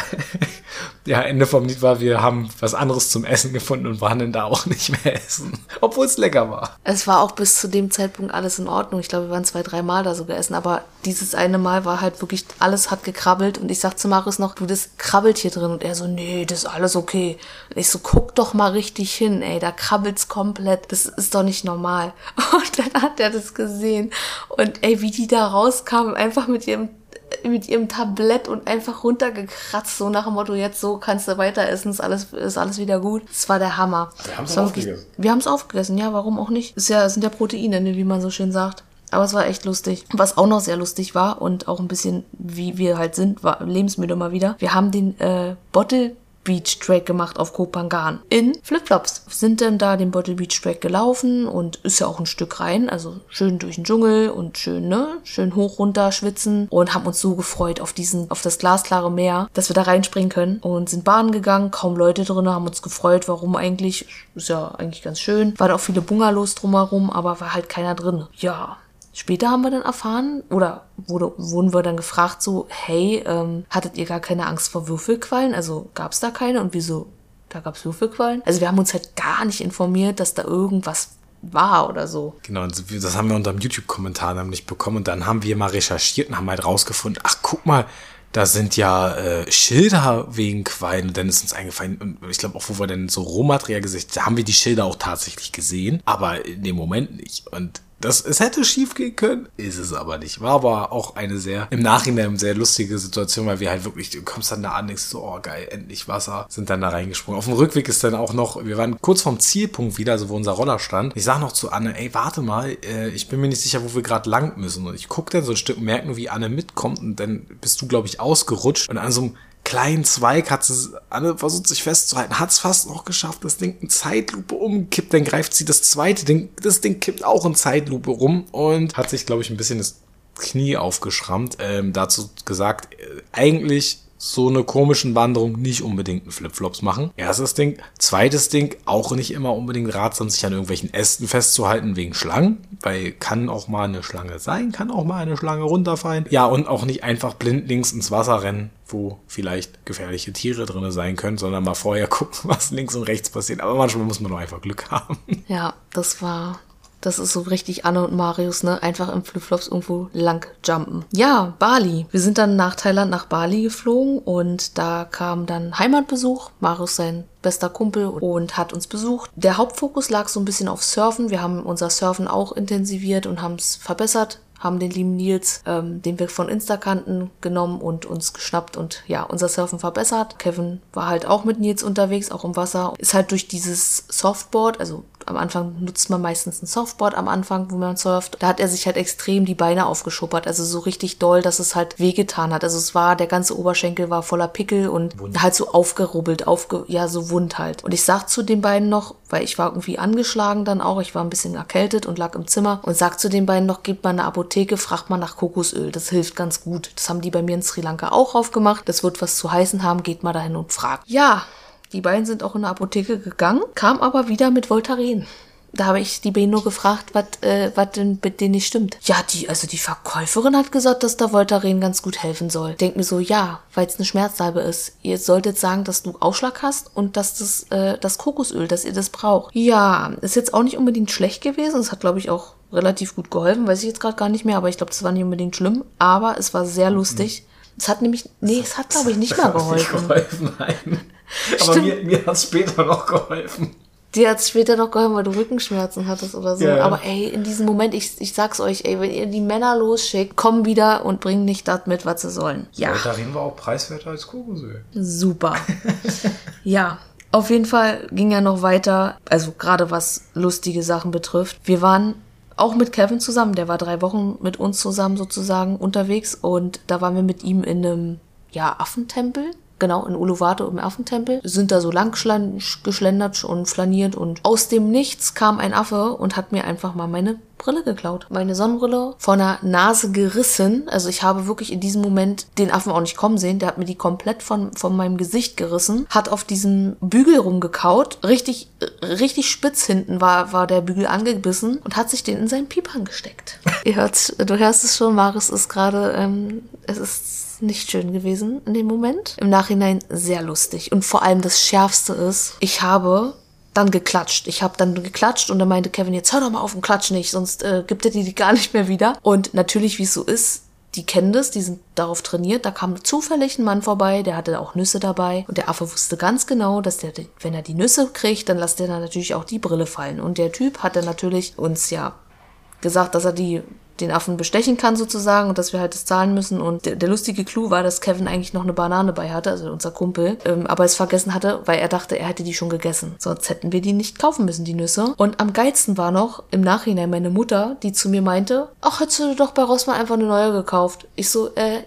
*laughs* ja, Ende vom Lied war, wir haben was anderes zum Essen gefunden und waren dann da auch nicht mehr essen. Obwohl es lecker war. Es war auch bis zu dem Zeitpunkt alles in Ordnung. Ich glaube, wir waren zwei, drei Mal da so gegessen, aber dieses eine Mal war halt wirklich, alles hat gekrabbelt und ich sag zu Marius noch, du, das krabbelt hier drin und er so, nee, das ist alles okay. Und ich so, guck doch mal richtig hin, ey, da krabbelt's komplett. Das ist doch nicht normal. *laughs* Und dann hat er das gesehen und ey, wie die da rauskamen, einfach mit ihrem mit ihrem Tablett und einfach runtergekratzt, so nach dem Motto, jetzt so kannst du weiter essen, ist alles, ist alles wieder gut. Das war der Hammer. Wir haben es aufgegessen. Wir haben es aufgegessen, ja, warum auch nicht? Ist ja, sind ja Proteine, ne, wie man so schön sagt. Aber es war echt lustig. Was auch noch sehr lustig war und auch ein bisschen, wie wir halt sind, war lebensmüde mal wieder. Wir haben den äh, Bottle Beach Track gemacht auf Koh Phangan in Flipflops. Sind dann da den Bottle Beach Track gelaufen und ist ja auch ein Stück rein, also schön durch den Dschungel und schön, ne, schön hoch runter schwitzen und haben uns so gefreut auf diesen, auf das glasklare Meer, dass wir da reinspringen können und sind baden gegangen, kaum Leute drin, haben uns gefreut, warum eigentlich, ist ja eigentlich ganz schön. Waren auch viele Bungalows drumherum, aber war halt keiner drin. Ja, Später haben wir dann erfahren, oder wurde, wurden wir dann gefragt, so, hey, ähm, hattet ihr gar keine Angst vor Würfelquallen? Also gab es da keine und wieso? Da gab es Würfelquallen? Also wir haben uns halt gar nicht informiert, dass da irgendwas war oder so. Genau, das haben wir unter dem YouTube-Kommentar nämlich bekommen und dann haben wir mal recherchiert und haben halt rausgefunden, ach guck mal, da sind ja äh, Schilder wegen Quallen und dann ist uns eingefallen und ich glaube auch, wo wir dann so Rohmaterial gesehen haben, haben wir die Schilder auch tatsächlich gesehen, aber in dem Moment nicht und Das, es hätte schief gehen können, ist es aber nicht. War aber auch eine sehr, im Nachhinein sehr lustige Situation, weil wir halt wirklich, du kommst dann da an, denkst so, oh geil, endlich Wasser, sind dann da reingesprungen. Auf dem Rückweg ist dann auch noch, wir waren kurz vorm Zielpunkt wieder, also wo unser Roller stand. Ich sag noch zu Anne, ey, warte mal, äh, ich bin mir nicht sicher, wo wir gerade lang müssen. Und ich guck dann so ein Stück, merke nur, wie Anne mitkommt und dann bist du, glaube ich, ausgerutscht und an so einem kleinen Zweig hat sie Anne versucht sich festzuhalten, hat es fast noch geschafft, das Ding in Zeitlupe umkippt, dann greift sie das zweite Ding, das Ding kippt auch in Zeitlupe rum und hat sich, glaube ich, ein bisschen das Knie aufgeschrammt. Ähm, dazu gesagt, äh, eigentlich so eine komischen Wanderung nicht unbedingt einen Flipflops machen. Erstes Ding. Zweites Ding, auch nicht immer unbedingt ratsam, sich an irgendwelchen Ästen festzuhalten wegen Schlangen, weil kann auch mal eine Schlange sein, kann auch mal eine Schlange runterfallen. Ja, und auch nicht einfach blindlings ins Wasser rennen, wo vielleicht gefährliche Tiere drinne sein können, sondern mal vorher *laughs* gucken, was links und rechts passiert. Aber manchmal muss man nur einfach Glück haben. Ja, das war das ist so richtig Anne und Marius, ne? Einfach im Flipflops irgendwo lang jumpen. Ja, Bali. Wir sind dann nach Thailand nach Bali geflogen und da kam dann Heimatbesuch. Marius sein bester Kumpel und hat uns besucht. Der Hauptfokus lag so ein bisschen auf Surfen. Wir haben unser Surfen auch intensiviert und haben es verbessert haben den lieben Nils, ähm, den wir von Insta kannten, genommen und uns geschnappt und ja, unser Surfen verbessert. Kevin war halt auch mit Nils unterwegs, auch im Wasser. Ist halt durch dieses Softboard, also am Anfang nutzt man meistens ein Softboard am Anfang, wo man surft. Da hat er sich halt extrem die Beine aufgeschuppert, also so richtig doll, dass es halt wehgetan hat. Also es war, der ganze Oberschenkel war voller Pickel und wund. halt so aufgerubbelt, aufge, ja, so wund halt. Und ich sag zu den beiden noch, weil ich war irgendwie angeschlagen dann auch, ich war ein bisschen erkältet und lag im Zimmer und sag zu den beiden noch, geht mal in eine Apotheke, fragt mal nach Kokosöl, das hilft ganz gut. Das haben die bei mir in Sri Lanka auch aufgemacht. Das wird was zu heißen haben, geht mal dahin und fragt. Ja, die beiden sind auch in eine Apotheke gegangen, kam aber wieder mit Voltaren. Da habe ich die nur gefragt, was äh, was denn mit denen nicht stimmt. Ja, die, also die Verkäuferin hat gesagt, dass da Voltaren ganz gut helfen soll. Denk mir so, ja, weil es eine Schmerzsalbe ist. Ihr solltet sagen, dass du Ausschlag hast und dass das, äh, das Kokosöl, dass ihr das braucht. Ja, ist jetzt auch nicht unbedingt schlecht gewesen. Es hat, glaube ich, auch relativ gut geholfen. Weiß ich jetzt gerade gar nicht mehr, aber ich glaube, das war nicht unbedingt schlimm. Aber es war sehr lustig. Es hat nämlich, nee, es hat, glaube ich, nicht mal geholfen. Nicht geholfen Aber mir, mir hat es später noch geholfen. Dir hat es später noch geholfen, weil du Rückenschmerzen hattest oder so. Ja. Aber ey, in diesem Moment, ich, ich sag's euch, ey, wenn ihr die Männer losschickt, kommen wieder und bringen nicht das mit, was sie sollen. Ja. Darin war auch preiswerter als Kokosöl. Super. *laughs* ja. Auf jeden Fall ging er noch weiter, also gerade was lustige Sachen betrifft. Wir waren auch mit Kevin zusammen, der war drei Wochen mit uns zusammen sozusagen unterwegs und da waren wir mit ihm in einem, ja, Affentempel genau in Uluwatu im Affentempel, sind da so lang geschlendert und flaniert und aus dem Nichts kam ein Affe und hat mir einfach mal meine Brille geklaut. Meine Sonnenbrille von der Nase gerissen. Also ich habe wirklich in diesem Moment den Affen auch nicht kommen sehen. Der hat mir die komplett von, von meinem Gesicht gerissen, hat auf diesen Bügel rumgekaut. Richtig, richtig spitz hinten war, war der Bügel angebissen und hat sich den in seinen Piepern gesteckt. *laughs* Ihr hört, du hörst es schon, Maris ist gerade, ähm, es ist nicht schön gewesen in dem Moment. Im Nachhinein sehr lustig. Und vor allem das Schärfste ist, ich habe dann geklatscht. Ich habe dann geklatscht und dann meinte Kevin, jetzt hör doch mal auf und klatsch nicht, sonst äh, gibt er die gar nicht mehr wieder. Und natürlich, wie es so ist, die kennen das, die sind darauf trainiert. Da kam zufällig ein Mann vorbei, der hatte auch Nüsse dabei. Und der Affe wusste ganz genau, dass der, wenn er die Nüsse kriegt, dann lässt er dann natürlich auch die Brille fallen. Und der Typ hatte natürlich uns ja gesagt, dass er die den Affen bestechen kann sozusagen und dass wir halt das zahlen müssen. Und der, der, lustige Clou war, dass Kevin eigentlich noch eine Banane bei hatte, also unser Kumpel, ähm, aber es vergessen hatte, weil er dachte, er hätte die schon gegessen. Sonst hätten wir die nicht kaufen müssen, die Nüsse. Und am geilsten war noch im Nachhinein meine Mutter, die zu mir meinte, ach, hättest du doch bei Rossmann einfach eine neue gekauft. Ich so, äh,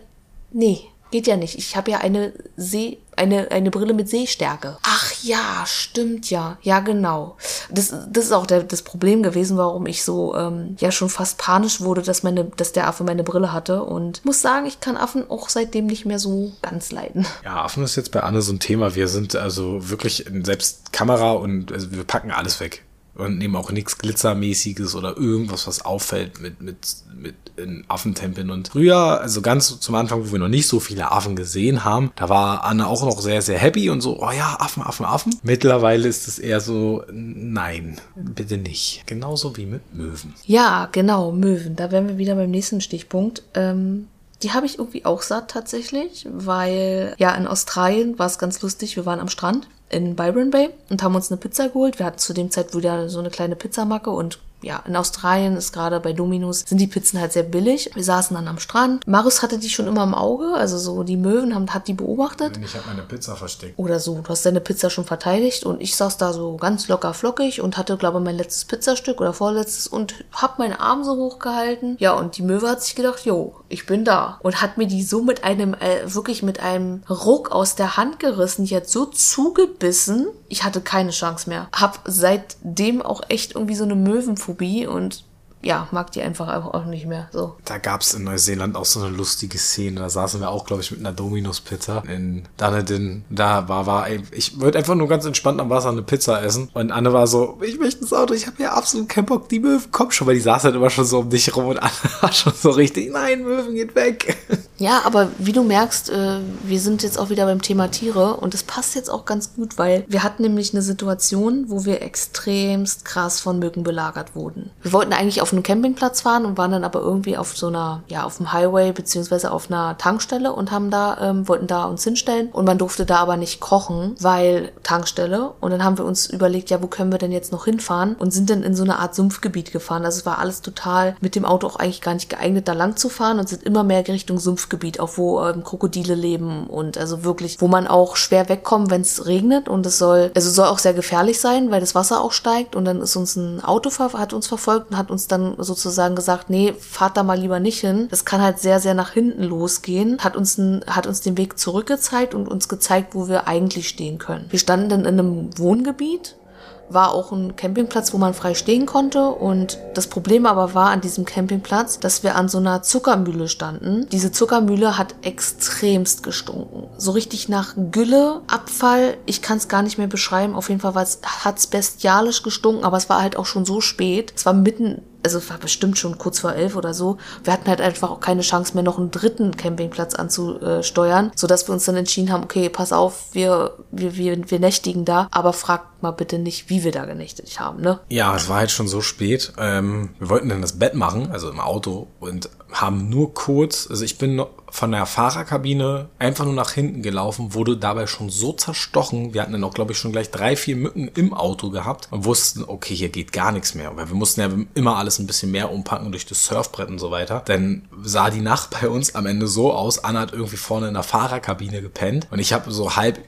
nee, geht ja nicht. Ich habe ja eine See eine, eine Brille mit Sehstärke. Ach ja, stimmt ja. Ja, genau. Das, das ist auch der, das Problem gewesen, warum ich so ähm, ja schon fast panisch wurde, dass, meine, dass der Affe meine Brille hatte. Und muss sagen, ich kann Affen auch seitdem nicht mehr so ganz leiden. Ja, Affen ist jetzt bei Anne so ein Thema. Wir sind also wirklich selbst Kamera und also wir packen alles weg und nehmen auch nichts Glitzermäßiges oder irgendwas, was auffällt mit, mit, mit in Affentempeln. Und früher, also ganz zum Anfang, wo wir noch nicht so viele Affen gesehen haben, da war Anne auch noch sehr, sehr happy und so, oh ja, Affen, Affen, Affen. Mittlerweile ist es eher so, nein, bitte nicht. Genauso wie mit Möwen. Ja, genau, Möwen. Da wären wir wieder beim nächsten Stichpunkt. Ähm die habe ich irgendwie auch satt tatsächlich, weil ja in Australien war es ganz lustig. Wir waren am Strand in Byron Bay und haben uns eine Pizza geholt. Wir hatten zu dem Zeit wieder so eine kleine Pizzamacke und ja, in Australien ist gerade bei Dominus sind die Pizzen halt sehr billig. Wir saßen dann am Strand. Marius hatte die schon immer im Auge, also so die Möwen haben, hat die beobachtet. Ich habe meine Pizza versteckt. Oder so, du hast deine Pizza schon verteidigt und ich saß da so ganz locker flockig und hatte, glaube ich, mein letztes Pizzastück oder vorletztes und hab meinen Arm so hochgehalten. Ja, und die Möwe hat sich gedacht, jo, ich bin da. Und hat mir die so mit einem, äh, wirklich mit einem Ruck aus der Hand gerissen. Die hat so zugebissen, ich hatte keine Chance mehr. Hab seitdem auch echt irgendwie so eine Möwenphobie und ja, mag die einfach auch nicht mehr. So. Da gab es in Neuseeland auch so eine lustige Szene. Da saßen wir auch, glaube ich, mit einer Dominus-Pizza in Dunedin. Da war, war, ich wollte einfach nur ganz entspannt am Wasser eine Pizza essen. Und Anne war so, ich möchte ins Auto, ich habe hier absolut keinen Bock, die Möwen kommen schon, weil die saß halt immer schon so um dich rum und *laughs* Anne war schon so richtig, nein, Möwen geht weg. *laughs* Ja, aber wie du merkst, äh, wir sind jetzt auch wieder beim Thema Tiere und das passt jetzt auch ganz gut, weil wir hatten nämlich eine Situation, wo wir extremst krass von Mücken belagert wurden. Wir wollten eigentlich auf einen Campingplatz fahren und waren dann aber irgendwie auf so einer, ja, auf dem Highway beziehungsweise auf einer Tankstelle und haben da, ähm, wollten da uns hinstellen und man durfte da aber nicht kochen, weil Tankstelle. Und dann haben wir uns überlegt, ja, wo können wir denn jetzt noch hinfahren und sind dann in so eine Art Sumpfgebiet gefahren. Also es war alles total mit dem Auto auch eigentlich gar nicht geeignet, da lang zu fahren und sind immer mehr Richtung Sumpfgebiet, auch wo ähm, Krokodile leben und also wirklich, wo man auch schwer wegkommt, wenn es regnet und es soll, also soll auch sehr gefährlich sein, weil das Wasser auch steigt und dann ist uns ein Auto hat uns verfolgt und hat uns dann sozusagen gesagt, nee, fahrt da mal lieber nicht hin. Das kann halt sehr, sehr nach hinten losgehen. Hat uns, ein, hat uns den Weg zurückgezeigt und uns gezeigt, wo wir eigentlich stehen können. Wir standen dann in einem Wohngebiet war auch ein Campingplatz, wo man frei stehen konnte. Und das Problem aber war an diesem Campingplatz, dass wir an so einer Zuckermühle standen. Diese Zuckermühle hat extremst gestunken. So richtig nach Gülle, Abfall. Ich kann es gar nicht mehr beschreiben. Auf jeden Fall hat es bestialisch gestunken, aber es war halt auch schon so spät. Es war mitten also es war bestimmt schon kurz vor elf oder so. Wir hatten halt einfach auch keine Chance mehr, noch einen dritten Campingplatz anzusteuern, sodass wir uns dann entschieden haben, okay, pass auf, wir, wir, wir, wir nächtigen da, aber fragt mal bitte nicht, wie wir da genächtigt haben, ne? Ja, es war halt schon so spät. Ähm, wir wollten dann das Bett machen, also im Auto, und haben nur kurz, also ich bin von der Fahrerkabine einfach nur nach hinten gelaufen, wurde dabei schon so zerstochen. Wir hatten dann auch, glaube ich, schon gleich drei, vier Mücken im Auto gehabt und wussten, okay, hier geht gar nichts mehr. Weil wir mussten ja immer alles ein bisschen mehr umpacken durch das Surfbrett und so weiter. Dann sah die Nacht bei uns am Ende so aus, Anna hat irgendwie vorne in der Fahrerkabine gepennt und ich habe so halb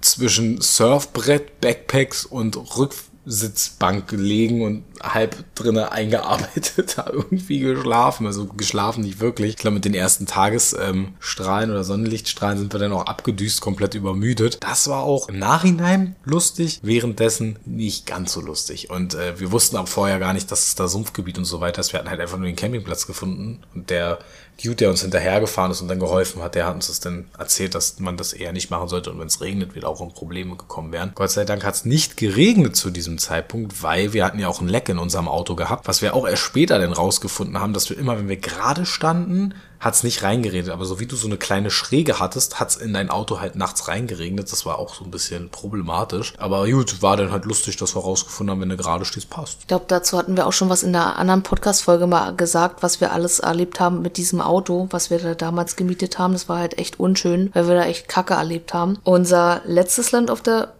zwischen Surfbrett, Backpacks und Rücksitzbank gelegen und halb drinne eingearbeitet, *laughs* da irgendwie geschlafen. Also geschlafen nicht wirklich. Ich glaube, mit den ersten Tagesstrahlen ähm, oder Sonnenlichtstrahlen sind wir dann auch abgedüst, komplett übermüdet. Das war auch im Nachhinein lustig, währenddessen nicht ganz so lustig. Und äh, wir wussten auch vorher gar nicht, dass es da Sumpfgebiet und so weiter ist. Wir hatten halt einfach nur den Campingplatz gefunden und der Dude, der uns hinterhergefahren ist und dann geholfen hat, der hat uns das dann erzählt, dass man das eher nicht machen sollte und wenn es regnet, wird auch um Probleme gekommen wären. Gott sei Dank hat es nicht geregnet zu diesem Zeitpunkt, weil wir hatten ja auch ein Leck in unserem Auto gehabt, was wir auch erst später dann rausgefunden haben, dass wir immer, wenn wir gerade standen, hat es nicht reingeredet, aber so wie du so eine kleine Schräge hattest, hat es in dein Auto halt nachts reingeregnet. Das war auch so ein bisschen problematisch. Aber gut, war dann halt lustig, dass wir rausgefunden haben, wenn du gerade stehst, passt. Ich glaube, dazu hatten wir auch schon was in der anderen Podcast-Folge mal gesagt, was wir alles erlebt haben mit diesem Auto, was wir da damals gemietet haben. Das war halt echt unschön, weil wir da echt Kacke erlebt haben. Unser letztes Land auf der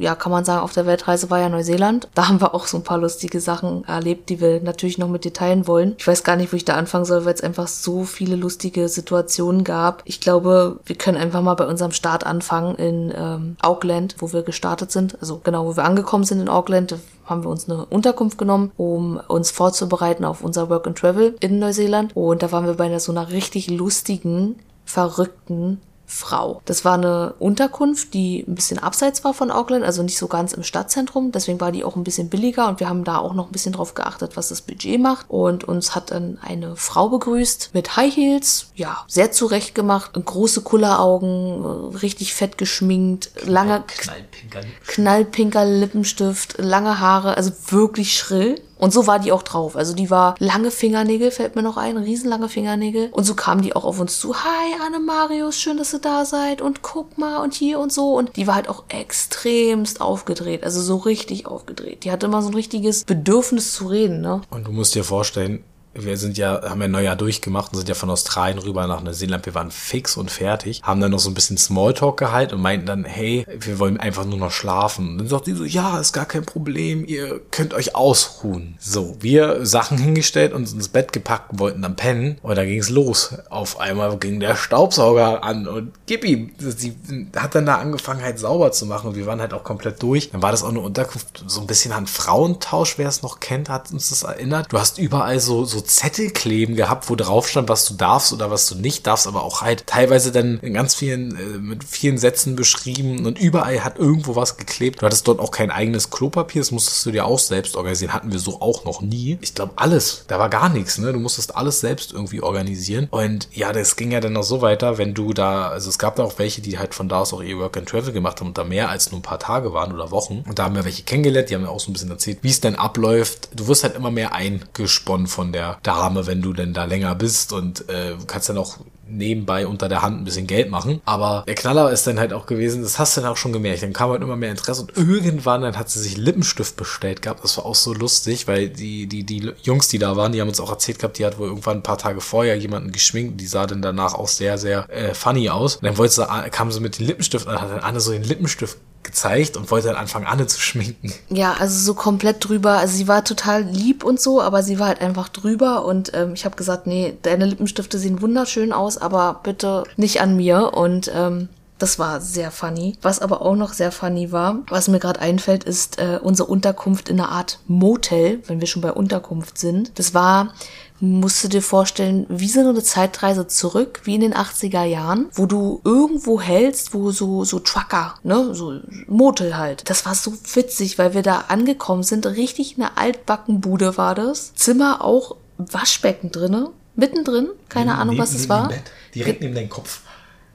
ja, kann man sagen, auf der Weltreise war ja Neuseeland. Da haben wir auch so ein paar lustige Sachen erlebt, die wir natürlich noch mit dir teilen wollen. Ich weiß gar nicht, wo ich da anfangen soll, weil es einfach so viele lustige Situationen gab. Ich glaube, wir können einfach mal bei unserem Start anfangen in ähm, Auckland, wo wir gestartet sind. Also genau, wo wir angekommen sind in Auckland haben wir uns eine Unterkunft genommen, um uns vorzubereiten auf unser Work and Travel in Neuseeland. Und da waren wir bei so einer richtig lustigen, verrückten Frau. Das war eine Unterkunft, die ein bisschen abseits war von Auckland, also nicht so ganz im Stadtzentrum. Deswegen war die auch ein bisschen billiger und wir haben da auch noch ein bisschen drauf geachtet, was das Budget macht. Und uns hat dann eine Frau begrüßt mit High Heels, ja, sehr zurecht gemacht, große Kulleraugen, richtig fett geschminkt, lange knallpinker, knallpinker Lippenstift, lange Haare, also wirklich schrill. Und so war die auch drauf. Also die war lange Fingernägel, fällt mir noch ein, riesenlange Fingernägel. Und so kam die auch auf uns zu. Hi, Anne Marius, schön, dass ihr da seid. Und guck mal und hier und so. Und die war halt auch extremst aufgedreht. Also so richtig aufgedreht. Die hatte immer so ein richtiges Bedürfnis zu reden, ne? Und du musst dir vorstellen, wir sind ja, haben ja Neujahr durchgemacht und sind ja von Australien rüber nach Neuseeland. Wir waren fix und fertig, haben dann noch so ein bisschen Smalltalk gehalten und meinten dann, hey, wir wollen einfach nur noch schlafen. Und dann sagt die so, ja, ist gar kein Problem, ihr könnt euch ausruhen. So, wir Sachen hingestellt und ins Bett gepackt wollten dann pennen. Und da ging es los. Auf einmal ging der Staubsauger an und ihm. Sie hat dann da angefangen halt sauber zu machen und wir waren halt auch komplett durch. Dann war das auch eine Unterkunft, so ein bisschen an Frauentausch, wer es noch kennt, hat uns das erinnert. Du hast überall so, so Zettel kleben gehabt, wo drauf stand, was du darfst oder was du nicht darfst, aber auch halt teilweise dann in ganz vielen, äh, mit vielen Sätzen beschrieben und überall hat irgendwo was geklebt. Du hattest dort auch kein eigenes Klopapier, das musstest du dir auch selbst organisieren. Hatten wir so auch noch nie. Ich glaube, alles. Da war gar nichts, ne? Du musstest alles selbst irgendwie organisieren. Und ja, das ging ja dann noch so weiter, wenn du da, also es gab da auch welche, die halt von da aus auch ihr Work and Travel gemacht haben und da mehr als nur ein paar Tage waren oder Wochen. Und da haben wir welche kennengelernt, die haben mir auch so ein bisschen erzählt, wie es denn abläuft. Du wirst halt immer mehr eingesponnen von der Dame, wenn du denn da länger bist und äh, kannst dann auch nebenbei unter der Hand ein bisschen Geld machen. Aber der Knaller ist dann halt auch gewesen, das hast du dann auch schon gemerkt. Dann kam halt immer mehr Interesse und irgendwann dann hat sie sich Lippenstift bestellt gehabt. Das war auch so lustig, weil die, die, die Jungs, die da waren, die haben uns auch erzählt gehabt, die hat wohl irgendwann ein paar Tage vorher jemanden geschminkt. Die sah dann danach auch sehr, sehr äh, funny aus. Und dann wollte sie, kam sie mit dem Lippenstift und hat dann Anne so den Lippenstift gezeigt und wollte dann anfangen, Anne zu schminken. Ja, also so komplett drüber. Also sie war total lieb und so, aber sie war halt einfach drüber und ähm, ich habe gesagt, nee, deine Lippenstifte sehen wunderschön aus, aber bitte nicht an mir und ähm, das war sehr funny. Was aber auch noch sehr funny war, was mir gerade einfällt, ist äh, unsere Unterkunft in einer Art Motel, wenn wir schon bei Unterkunft sind. Das war musst du dir vorstellen, wie so eine Zeitreise zurück, wie in den 80er Jahren, wo du irgendwo hältst, wo so, so Trucker, ne, so Motel halt. Das war so witzig, weil wir da angekommen sind. Richtig eine Altbackenbude war das. Zimmer auch Waschbecken drinne. Mittendrin, keine Ahnung, was es war. Bett, direkt neben deinem Kopf.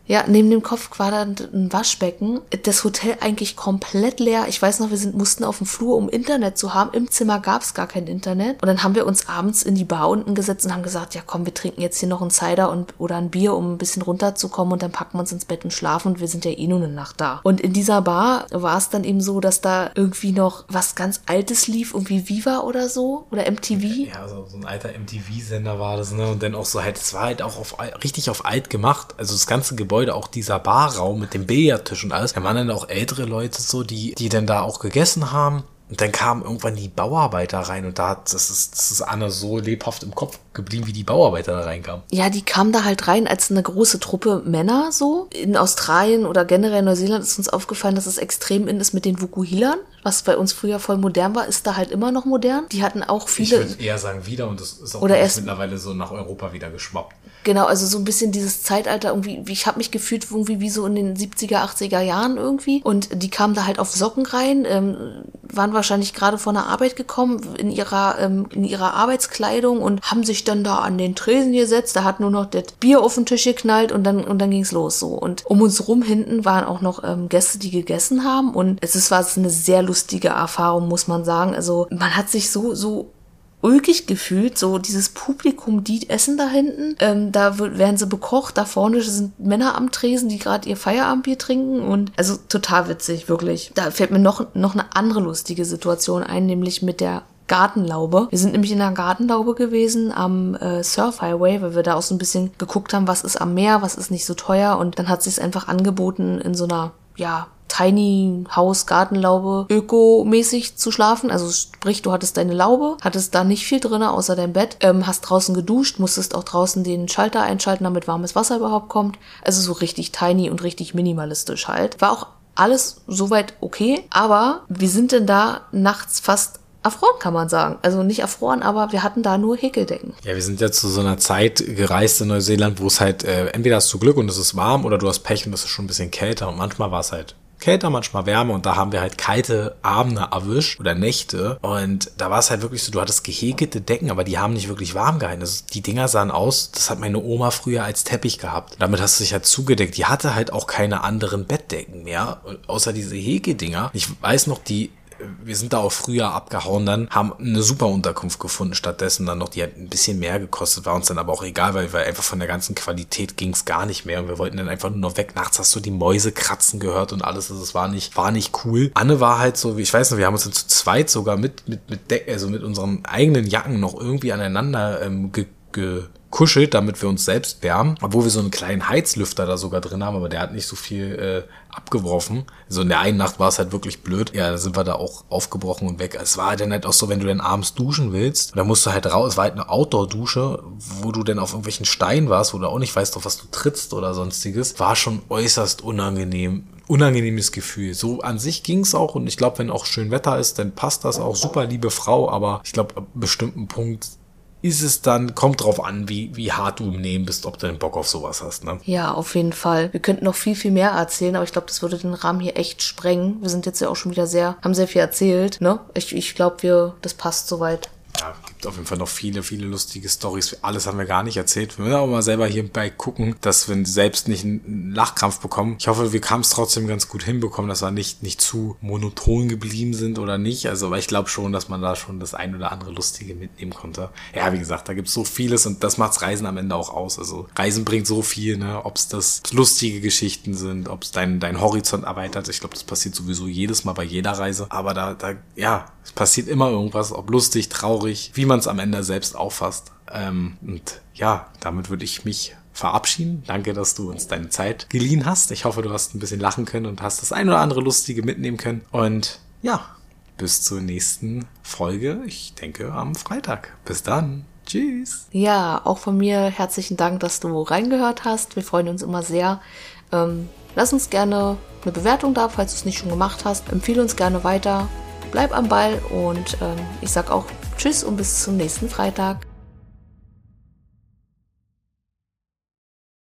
Ja, neben dem Kopf war dann ein Waschbecken. Das Hotel eigentlich komplett leer. Ich weiß noch, wir sind, mussten auf dem Flur, um Internet zu haben. Im Zimmer gab es gar kein Internet. Und dann haben wir uns abends in die Bar unten gesetzt und haben gesagt, ja komm, wir trinken jetzt hier noch einen Cider und, oder ein Bier, um ein bisschen runterzukommen. Und dann packen wir uns ins Bett und schlafen. Und wir sind ja eh nur eine Nacht da. Und in dieser Bar war es dann eben so, dass da irgendwie noch was ganz Altes lief. Irgendwie Viva oder so. Oder MTV. Ja, so, so ein alter MTV-Sender war das, ne? Und dann auch so halt, es war halt auch auf, richtig auf alt gemacht. Also das ganze Gebäude Gebäude, auch dieser Barraum mit dem Billardtisch und alles, da waren dann auch ältere Leute so, die, die dann da auch gegessen haben. Und dann kamen irgendwann die Bauarbeiter rein und da hat, das ist, das ist Anna so lebhaft im Kopf geblieben, wie die Bauarbeiter da reinkamen. Ja, die kamen da halt rein als eine große Truppe Männer so. In Australien oder generell in Neuseeland ist uns aufgefallen, dass es extrem in ist mit den Vukuhilern. Was bei uns früher voll modern war, ist da halt immer noch modern. Die hatten auch viele. Ich würde eher sagen wieder und das ist auch oder erst, mittlerweile so nach Europa wieder geschwappt. Genau, also so ein bisschen dieses Zeitalter irgendwie, ich habe mich gefühlt irgendwie wie so in den 70er, 80er Jahren irgendwie. Und die kamen da halt auf Socken rein, ähm, waren wahrscheinlich gerade von der Arbeit gekommen in ihrer, ähm, in ihrer Arbeitskleidung und haben sich dann da an den Tresen gesetzt. Da hat nur noch das Bier auf den Tisch geknallt und dann, und dann ging's los so. Und um uns rum hinten waren auch noch ähm, Gäste, die gegessen haben. Und es ist, war eine sehr lustige Erfahrung, muss man sagen. Also man hat sich so, so ulkig gefühlt, so dieses Publikum, die essen da hinten, ähm, da werden sie bekocht, da vorne sind Männer am Tresen, die gerade ihr Feierabendbier trinken und also total witzig, wirklich. Da fällt mir noch, noch eine andere lustige Situation ein, nämlich mit der Gartenlaube. Wir sind nämlich in der Gartenlaube gewesen am äh, Surf Highway, weil wir da auch so ein bisschen geguckt haben, was ist am Meer, was ist nicht so teuer und dann hat sich einfach angeboten in so einer ja, Tiny House Gartenlaube ökomäßig zu schlafen. Also sprich, du hattest deine Laube, hattest da nicht viel drin außer dein Bett, ähm, hast draußen geduscht, musstest auch draußen den Schalter einschalten, damit warmes Wasser überhaupt kommt. Also so richtig tiny und richtig minimalistisch halt. War auch alles soweit okay, aber wir sind denn da nachts fast erfroren, kann man sagen. Also nicht erfroren, aber wir hatten da nur Häkeldecken. Ja, wir sind ja zu so einer Zeit gereist in Neuseeland, wo es halt, äh, entweder hast du Glück und es ist warm oder du hast Pech und es ist schon ein bisschen kälter und manchmal war es halt kälter, manchmal wärmer und da haben wir halt kalte Abende erwischt oder Nächte und da war es halt wirklich so, du hattest gehäkelte Decken, aber die haben nicht wirklich warm gehalten. Also die Dinger sahen aus, das hat meine Oma früher als Teppich gehabt. Damit hast du dich halt zugedeckt. Die hatte halt auch keine anderen Bettdecken mehr, außer diese Häkedinger. Ich weiß noch, die wir sind da auch früher abgehauen dann, haben eine super Unterkunft gefunden stattdessen dann noch, die hat ein bisschen mehr gekostet, war uns dann aber auch egal, weil, weil einfach von der ganzen Qualität ging es gar nicht mehr und wir wollten dann einfach nur noch weg. Nachts hast du die Mäuse kratzen gehört und alles, also es war nicht, war nicht cool. Anne war halt so, ich weiß noch, wir haben uns dann zu zweit sogar mit, mit, mit Deck, also mit unseren eigenen Jacken noch irgendwie aneinander ähm, ge, ge kuschelt, damit wir uns selbst wärmen, obwohl wir so einen kleinen Heizlüfter da sogar drin haben, aber der hat nicht so viel äh, abgebrochen. So in der einen Nacht war es halt wirklich blöd. Ja, da sind wir da auch aufgebrochen und weg. Es war dann halt auch so, wenn du dann abends duschen willst, da musst du halt raus. Es war halt eine Outdoor-Dusche, wo du dann auf irgendwelchen Steinen warst, wo du auch nicht weißt, auf was du trittst oder sonstiges. War schon äußerst unangenehm unangenehmes Gefühl. So an sich ging's auch und ich glaube, wenn auch schön Wetter ist, dann passt das auch super, liebe Frau, aber ich glaube, ab bestimmten Punkt ist es dann, kommt drauf an, wie, wie hart du im Nehmen bist, ob du den Bock auf sowas hast, ne? Ja, auf jeden Fall. Wir könnten noch viel, viel mehr erzählen, aber ich glaube, das würde den Rahmen hier echt sprengen. Wir sind jetzt ja auch schon wieder sehr, haben sehr viel erzählt, ne? Ich, ich glaube, wir, das passt soweit auf jeden Fall noch viele, viele lustige Stories. Alles haben wir gar nicht erzählt. Wir müssen auch mal selber hierbei gucken, dass wir selbst nicht einen Lachkrampf bekommen. Ich hoffe, wir haben es trotzdem ganz gut hinbekommen, dass wir nicht, nicht zu monoton geblieben sind oder nicht. Also, aber ich glaube schon, dass man da schon das ein oder andere Lustige mitnehmen konnte. Ja, wie gesagt, da gibt es so vieles und das macht's Reisen am Ende auch aus. Also, Reisen bringt so viel, ne? Ob es das lustige Geschichten sind, ob es dein, dein Horizont erweitert. Ich glaube, das passiert sowieso jedes Mal bei jeder Reise. Aber da, da, ja, es passiert immer irgendwas, ob lustig, traurig, wie man es am Ende selbst auffasst. Ähm, und ja, damit würde ich mich verabschieden. Danke, dass du uns deine Zeit geliehen hast. Ich hoffe, du hast ein bisschen lachen können und hast das ein oder andere Lustige mitnehmen können. Und ja, bis zur nächsten Folge. Ich denke am Freitag. Bis dann. Tschüss. Ja, auch von mir herzlichen Dank, dass du reingehört hast. Wir freuen uns immer sehr. Ähm, lass uns gerne eine Bewertung da, falls du es nicht schon gemacht hast. Empfehle uns gerne weiter bleib am Ball und ähm, ich sag auch Tschüss und bis zum nächsten Freitag.